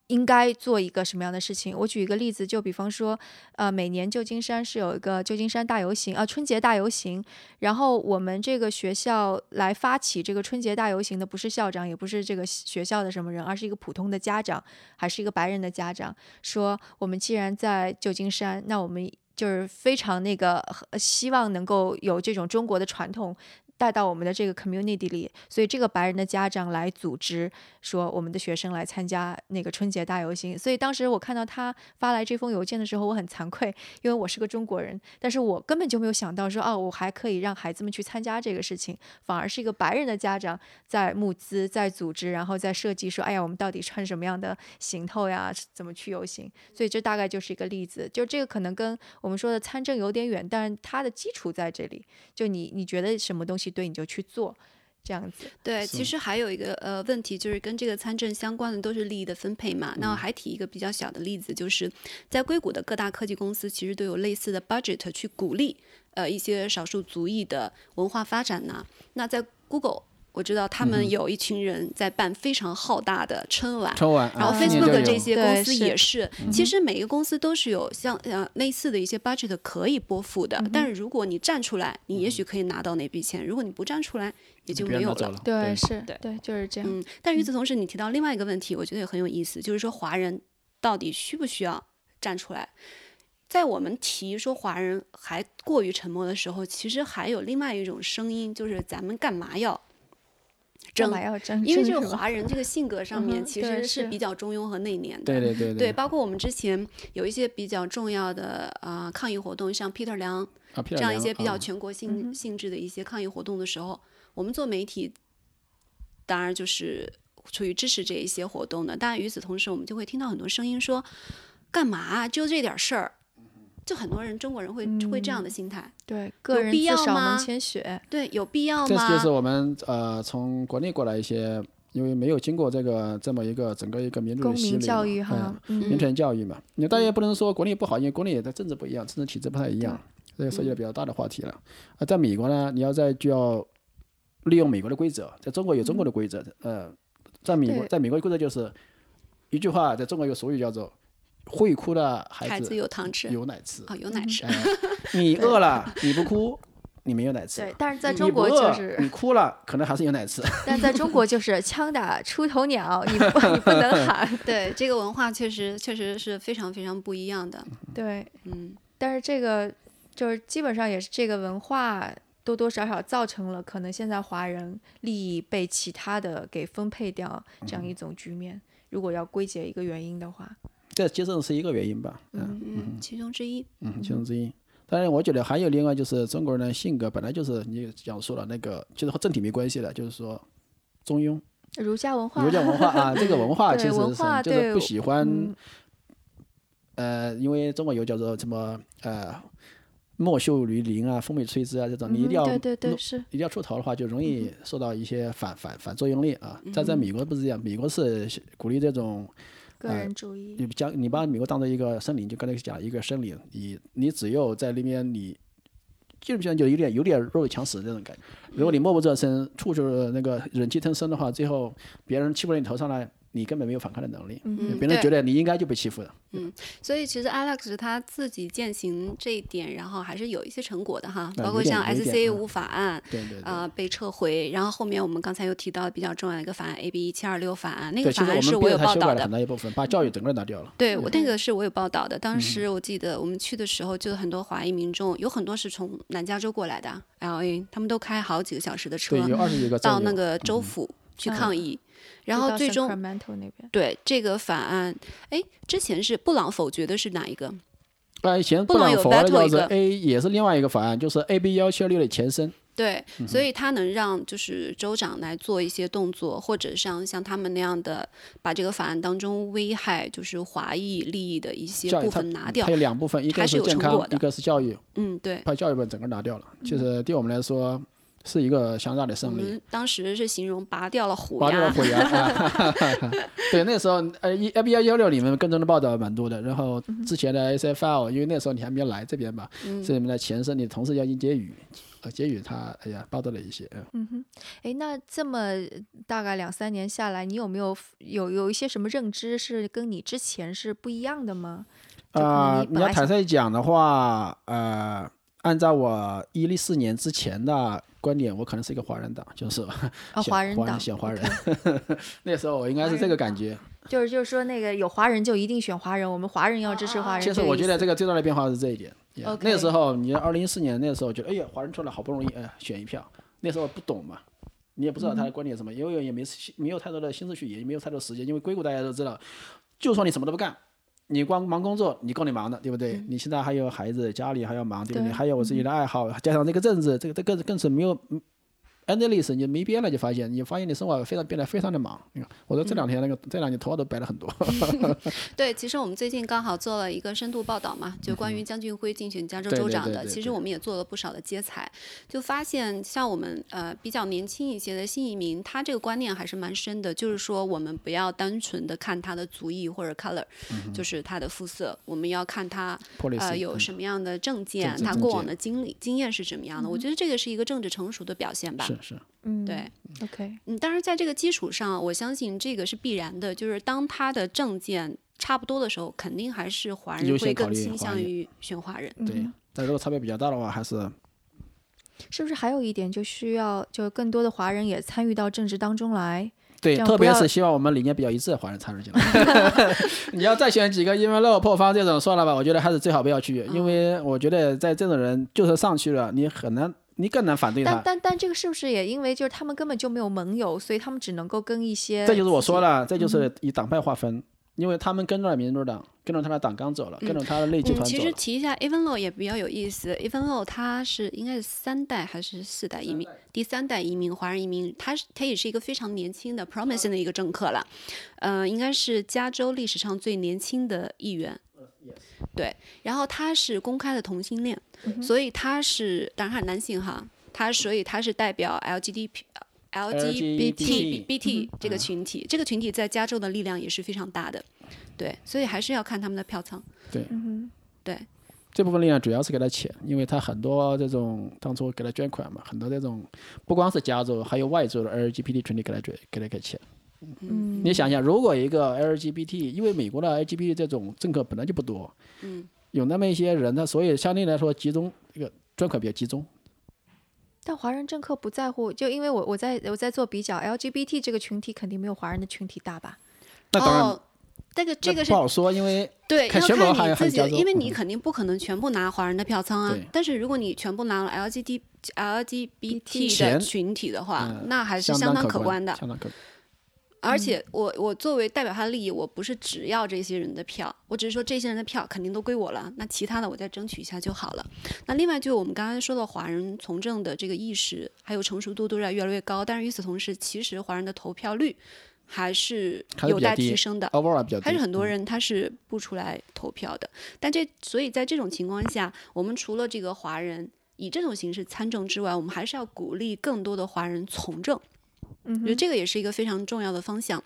应该做一个什么样的事情？我举一个例子，就比方说，呃，每年旧金山是有一个旧金山大游行，啊，春节大游行。然后我们这个学校来发起这个春节大游行的，不是校长，也不是这个学校的什么人，而是一个普通的家长，还是一个白人的家长，说我们既然在旧金山，那我们就是非常那个希望能够有这种中国的传统。带到我们的这个 community 里，所以这个白人的家长来组织说我们的学生来参加那个春节大游行。所以当时我看到他发来这封邮件的时候，我很惭愧，因为我是个中国人，但是我根本就没有想到说哦，我还可以让孩子们去参加这个事情，反而是一个白人的家长在募资、在组织，然后在设计说，哎呀，我们到底穿什么样的行头呀？怎么去游行？所以这大概就是一个例子，就这个可能跟我们说的参政有点远，但是它的基础在这里。就你你觉得什么东西？对，你就去做，这样子。对，其实还有一个呃问题，就是跟这个参政相关的都是利益的分配嘛。那我还提一个比较小的例子，就是在硅谷的各大科技公司其实都有类似的 budget 去鼓励呃一些少数族裔的文化发展呢。那在 Google。我知道他们有一群人在办非常浩大的春晚，春晚，然后 Facebook 这些公司也是。其实每个公司都是有像呃类似的一些 budget 可以拨付的，但是如果你站出来，你也许可以拿到那笔钱；如果你不站出来，也就没有了。对，是，对，就是这样。嗯，但与此同时，你提到另外一个问题，我觉得也很有意思，就是说华人到底需不需要站出来？在我们提说华人还过于沉默的时候，其实还有另外一种声音，就是咱们干嘛要？争要争，因为这个华人这个性格上面其实是比较中庸和内敛的。对对对对，包括我们之前有一些比较重要的啊抗议活动，像 Peter 梁这样一些比较全国性性质的一些抗议活动的时候，我们做媒体当然就是出于支持这一些活动的。当然与此同时，我们就会听到很多声音说，干嘛就这点事儿？就很多人中国人会会这样的心态，对，个人必要吗？谦虚，对，有必要吗？这就是我们呃从国内过来一些，因为没有经过这个这么一个整个一个民主的洗礼，教育哈，民权教育嘛。你大家也不能说国内不好，因为国内也在政治不一样，政治体制不太一样，这个涉及到比较大的话题了。啊，在美国呢，你要在就要利用美国的规则，在中国有中国的规则，呃，在美国在美国的规则就是一句话，在中国有俗语叫做。会哭的孩子有糖吃，有奶吃啊，有奶吃。你饿了，你不哭，你没有奶吃。对，但是在中国就是你哭了，可能还是有奶吃。[LAUGHS] 但在中国就是枪打出头鸟，你不你不能喊。[LAUGHS] 对，这个文化确实确实是非常非常不一样的。对，嗯，但是这个就是基本上也是这个文化多多少少造成了可能现在华人利益被其他的给分配掉这样一种局面。如果要归结一个原因的话。这接受是一个原因吧，嗯嗯，其中之一，嗯，其中之一。当然，我觉得还有另外就是中国人的性格本来就是你讲述了那个，其实和政体没关系的，就是说中庸。儒家文化，儒家文化啊，这个文化 [LAUGHS] 其实是就是不喜欢，呃，因为中国有叫做什么呃，墨秀于林啊，风美吹之啊这种，你一定要对对对是，一定要出头的话，就容易受到一些反反反作用力啊。在在美国不是这样，美国是鼓励这种。个人主义，你将你把美国当做一个森林，就刚才讲一个森林，你你只有在那边，你基本上就有点有点弱肉强食那种感觉。如果你默不作声，处处那个忍气吞声的话，最后别人欺负到你头上来。你根本没有反抗的能力，嗯别人觉得你应该就被欺负的。嗯，所以其实 Alex 他自己践行这一点，然后还是有一些成果的哈。包括像 SC 五法案，对对啊被撤回，然后后面我们刚才又提到比较重要的一个法案 AB 一七二六法案，那个法案是我有报道的。那一部分把教育整个拿掉了。对我那个是我有报道的。当时我记得我们去的时候，就很多华裔民众，有很多是从南加州过来的 LA，他们都开好几个小时的车，有二十几个到那个州府去抗议。然后最终对这个法案，哎，之前是布朗否决的是哪一个？哎，以前布朗否决的是 A，也是另外一个法案，就是 AB 幺七二六的前身。对，所以他能让就是州长来做一些动作，或者像像他们那样的，把这个法案当中危害就是华裔利益的一些部分拿掉。还有两部分，一个是健康，一个是教育。嗯，对，把教育部分整个拿掉了。就是对我们来说。是一个相当大的胜利。们当时是形容拔掉了虎拔掉了牙，虎牙，啊 [LAUGHS] [LAUGHS] 对，那时候呃一 F 幺幺六里面跟踪的报道蛮多的，然后之前的 SFL，因为那时候你还没有来这边嘛，这里面的前身你同事叫殷杰宇，呃，杰宇他哎呀报道了一些，嗯。哼。哎，那这么大概两三年下来，你有没有有有一些什么认知是跟你之前是不一样的吗？啊、你要坦率讲的话，呃，按照我一四年之前的观点，我可能是一个华人党，就是啊，选华华人党选华人 [LAUGHS] 那时候我应该是这个感觉。就是就是说那个有华人就一定选华人，我们华人要支持华人。其实我觉得这这个最大的变化是这一点。Yeah，那时候你二零一四年那时候觉得，哎呀，华人出来好不容易，哎，选一票。那时候不懂嘛，你也不知道他的观点是什么，因为也没没有太多的心思去研究，没有太多时间。因为硅谷大家都知道，就算你什么都不干，你光忙工作，你够你忙的，对不对？你现在还有孩子，家里还要忙，对不对？对还有我自己的爱好，加上这个政治，这个这更更是没有。Endless 你就没边了，就发现你发现你生活非常变得非常的忙。你看，我说这两天那个、这两天头发都白了很多。[LAUGHS] 对，其实我们最近刚好做了一个深度报道嘛，就关于江俊辉竞选加州州长的。其实我们也做了不少的接采，就发现像我们呃比较年轻一些的新移民，他这个观念还是蛮深的，就是说我们不要单纯的看他的族裔或者 color，、就是他的肤色，我们要看他呃有嗯什么样的证件，他过往的经历经验是怎么样的。我觉得这个是一个政治成熟的表现吧。是是，嗯对，OK 嗯，但是在这个基础上，我相信这个是必然的，就是当他的证件差不多的时候，肯定还是华人会更倾向于选华人。对。但如果差别比较大的话，还是是不是还有一点就需要就更多的华人也参与到政治当中来？对，特别是希望我们理念比较一致的华人参与进来。[LAUGHS] 你要再选几个因为落破方这种算了吧，我觉得还是最好不要去，因为我觉得在这种人就是上去了，你很难，你更难反对他。但但但这个是不是也因为就是他们根本就没有盟友，所以他们只能够跟一些这就是我说了，这就是以党派划分，因为他们跟着民主党，跟着他的党纲走了，跟着他的内集嗯，其实团走了。提一下 Evan Low 也比较有意思。Evan Low 他是应该是三代还是四代移民？第三代移民，华人移民。他是他也是一个非常年轻的 promising 的一个政客了，呃，应该是加州历史上最年轻的议员。对，然后他是公开的同性恋，所以他是当然他是男性哈，他所以他是代表 LGBT。LGBT BT 这个群体，这个群体在加州的力量也是非常大的，对，所以还是要看他们的票仓。对，对，这部分力量主要是给他钱，因为他很多这种当初给他捐款嘛，很多这种不光是加州，还有外州的 LGBT 群体给他捐给他给钱。嗯，你想想，如果一个 LGBT，因为美国的 LGBT 这种政客本来就不多，嗯，有那么一些人，他所以相对来说集中这个捐款比较集中。但华人政客不在乎，就因为我我在我在做比较，LGBT 这个群体肯定没有华人的群体大吧？那当然，哦，这个这个是不好说，因为对，要看你自己因为你嗯肯定不可能全部拿华人的票仓啊对。但是如果你全部拿了 LGBT LGBT 的群体的话，嗯那还是相相当可可观的。相当可观。而且我我作为代表他的利益，我不是只要这些人的票，我只是说这些人的票肯定都归我了，那其他的我再争取一下就好了。那另外就是我们刚才说的华人从政的这个意识还有成熟度都在越来越高，但是与此同时，其实华人的投票率还是有待提升的。还是很多嗯人他是不出来投票的。但这所以在这种情况下，我们除了这个华人以这种形式参政之外，我们还是要鼓励更多的华人从政。嗯我觉得这个也是一个非常重要的方向。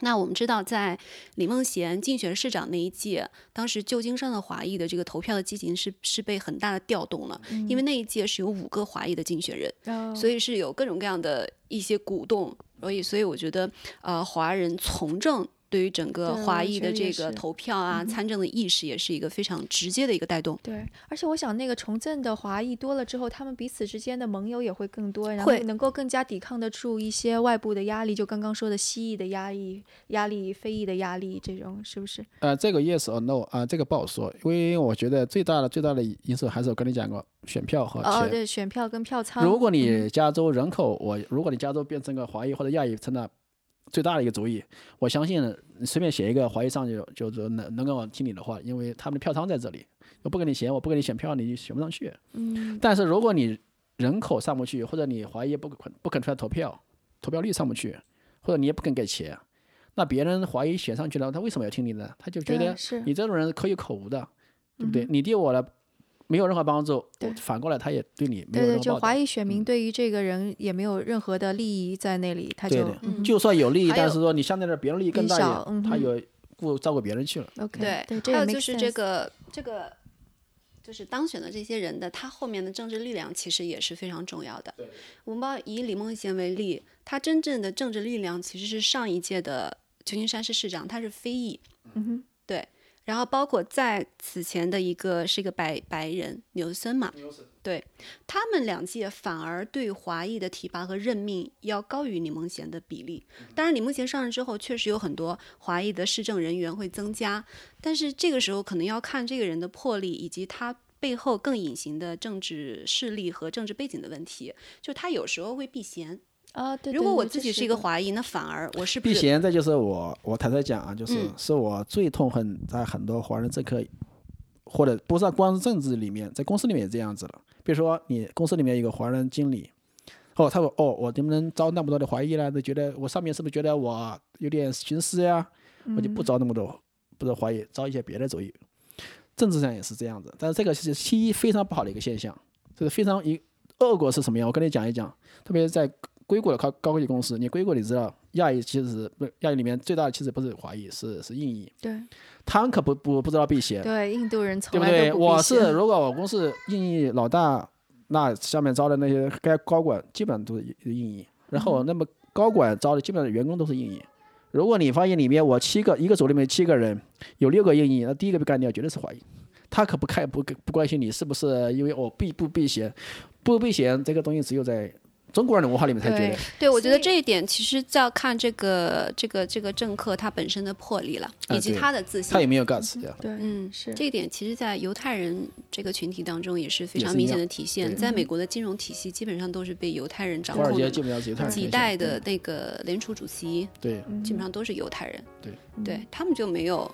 那我们知道，在李梦贤竞选市长那一届，当时旧金山的华裔的这个投票的激情是是被很大的调动了，因为那一届是有五个华裔的竞选人，哦。所以是有各种各样的一些鼓动，所以所以我觉得，呃，华人从政对于整个华裔的这个投票啊、参政的意识，也是一个非常直接的一个带动。对，而且我想那个重振的华裔多了之后，他们彼此之间的盟友也会更多，然后能够更加抵抗得住一些外部的压力，就刚刚说的西裔的压力、压力、非裔的压力，这种是不是？呃，这个 yes or no 啊、这个不好说，因为我觉得最大的最大的因素还是我跟你讲过，选票和哦，对，选票跟票仓。如果你加州人口，我如果你加州变成个华裔或者亚裔成了最大的一个主意，我相信你随便写一个怀疑上去，就就能能够听你的话，因为他们的票仓在这里，我不给你钱，我不给你选票，你选不上去。嗯，但是如果你人口上不去，或者你怀疑不肯不肯出来投票，投票率上不去，或者你也不肯给钱，那别人怀疑选上去了，他为什么要听你的？他就觉得你这种人可有可无的，对不对？你对我的没有任何帮助，反过来他也对你没有对对，就华裔选嗯。民对于这个人也没有任何的利益在那里，他就对就算有利益，但是说你相对的别人利益更大他有顾照顾别人去了。OK 对，对，还有就是这个这个，就是当选的这些人的他后面的政治力量其实也是非常重要的。我们把以李梦贤为例，他真正的政治力量其实是上一届的旧金山市市长，他是非裔。嗯哼，对。然后包括在此前的一个是一个白白人纽森嘛，对他们两届反而对华裔的提拔和任命要高于李梦贤的比例。当然，李梦贤上任之后，确实有很多华裔的市政人员会增加，但是这个时候可能要看这个人的魄力以及他背后更隐形的政治势力和政治背景的问题。就他有时候会避嫌。啊，对，如果我自己是一个华裔，那反而我是避嫌，这就是我我坦率讲啊，就是、嗯是我最痛恨在很多华人政客，或者不是光是政治里面，在公司里面也这样子了。比如说你公司里面有一个华人经理，哦，他说哦，我能不能招那么多的华裔呢？都觉得我上面是不是觉得我有点徇私呀？我就不招那么多，不是华裔，招一些别的族裔。政治上也是这样子，但是这个是其一非常不好的一个现象，这是非常一恶果是什么样？我跟你讲一讲，特别是在硅谷的高高科技公司，你硅谷你知道，亚裔其实不亚裔里面最大的其实不是华裔，是是印裔，对。他们可不不不知道避嫌，对，印度人从对不对？不避我是如果我公司印裔老大，那下面招的那些该高管基本上都是印裔，然后那么高管招的基本上员工都是印裔。如果你发现里面我七个一个组里面七个人有六个印裔，那第一个被干掉绝对是华裔。他可不看不不关心你是不是因为我避不避嫌，不避嫌这个东西只有在中国人的文化里面才觉对得。对，我觉得这一点其实就要看这个这个这个政客他本身的魄力了，以及他的自信。他有没有 guts？对，嗯，是这一点，其实，在犹太人这个群体当中也是非常明显的体现。在美国的金融体系，基本上都是被犹太人掌控的，基本上犹太人几代的那个联储主席对，嗯基本上都是犹太人。对，对他们就没有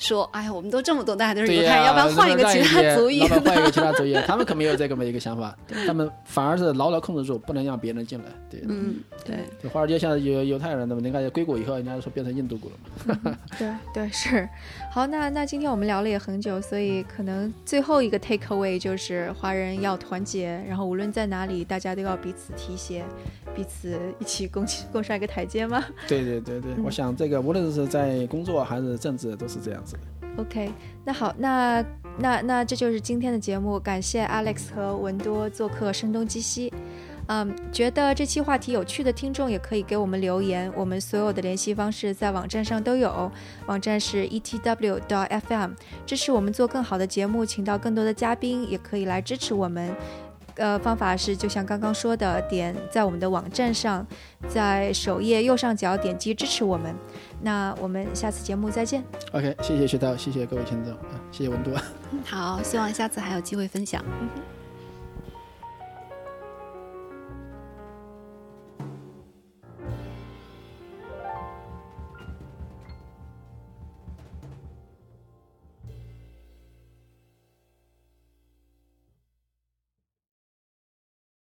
说，哎呀，我们都这么多代都是对犹太人，要不要换一个其他族裔老？板换一个其他族裔，[LAUGHS] 他们可没有这么一个想法，他们反而是牢牢控制住，不能让别人进来。对，嗯，对。就华尔街现在有犹太人那么，你看硅谷以后，人家说变成印度股了嘛。对对是，好，那那今天我们聊了也很久，所以可能最后一个 take away 就是华人要团结，然后无论在哪里，大家都要彼此提携，彼此一起共共上一个台阶吗 [LAUGHS] 对对对对，我想这个无论是在工作还是政治，都是这样子的。？OK，那好，那那那这就是今天的节目，感谢 Alex 和文多做客声东击西。嗯，觉得这期话题有趣的听众也可以给我们留言，我们所有的联系方式在网站上都有，网站是 etw FM。支持我们做更好的节目，请到更多的嘉宾，也可以来支持我们。呃，方法是就像刚刚说的，点在我们的网站上，在首页右上角点击支持我们。那我们下次节目再见。OK，谢谢徐涛，谢谢各位听众啊，谢谢文多。[LAUGHS] 好，希望下次还有机会分享。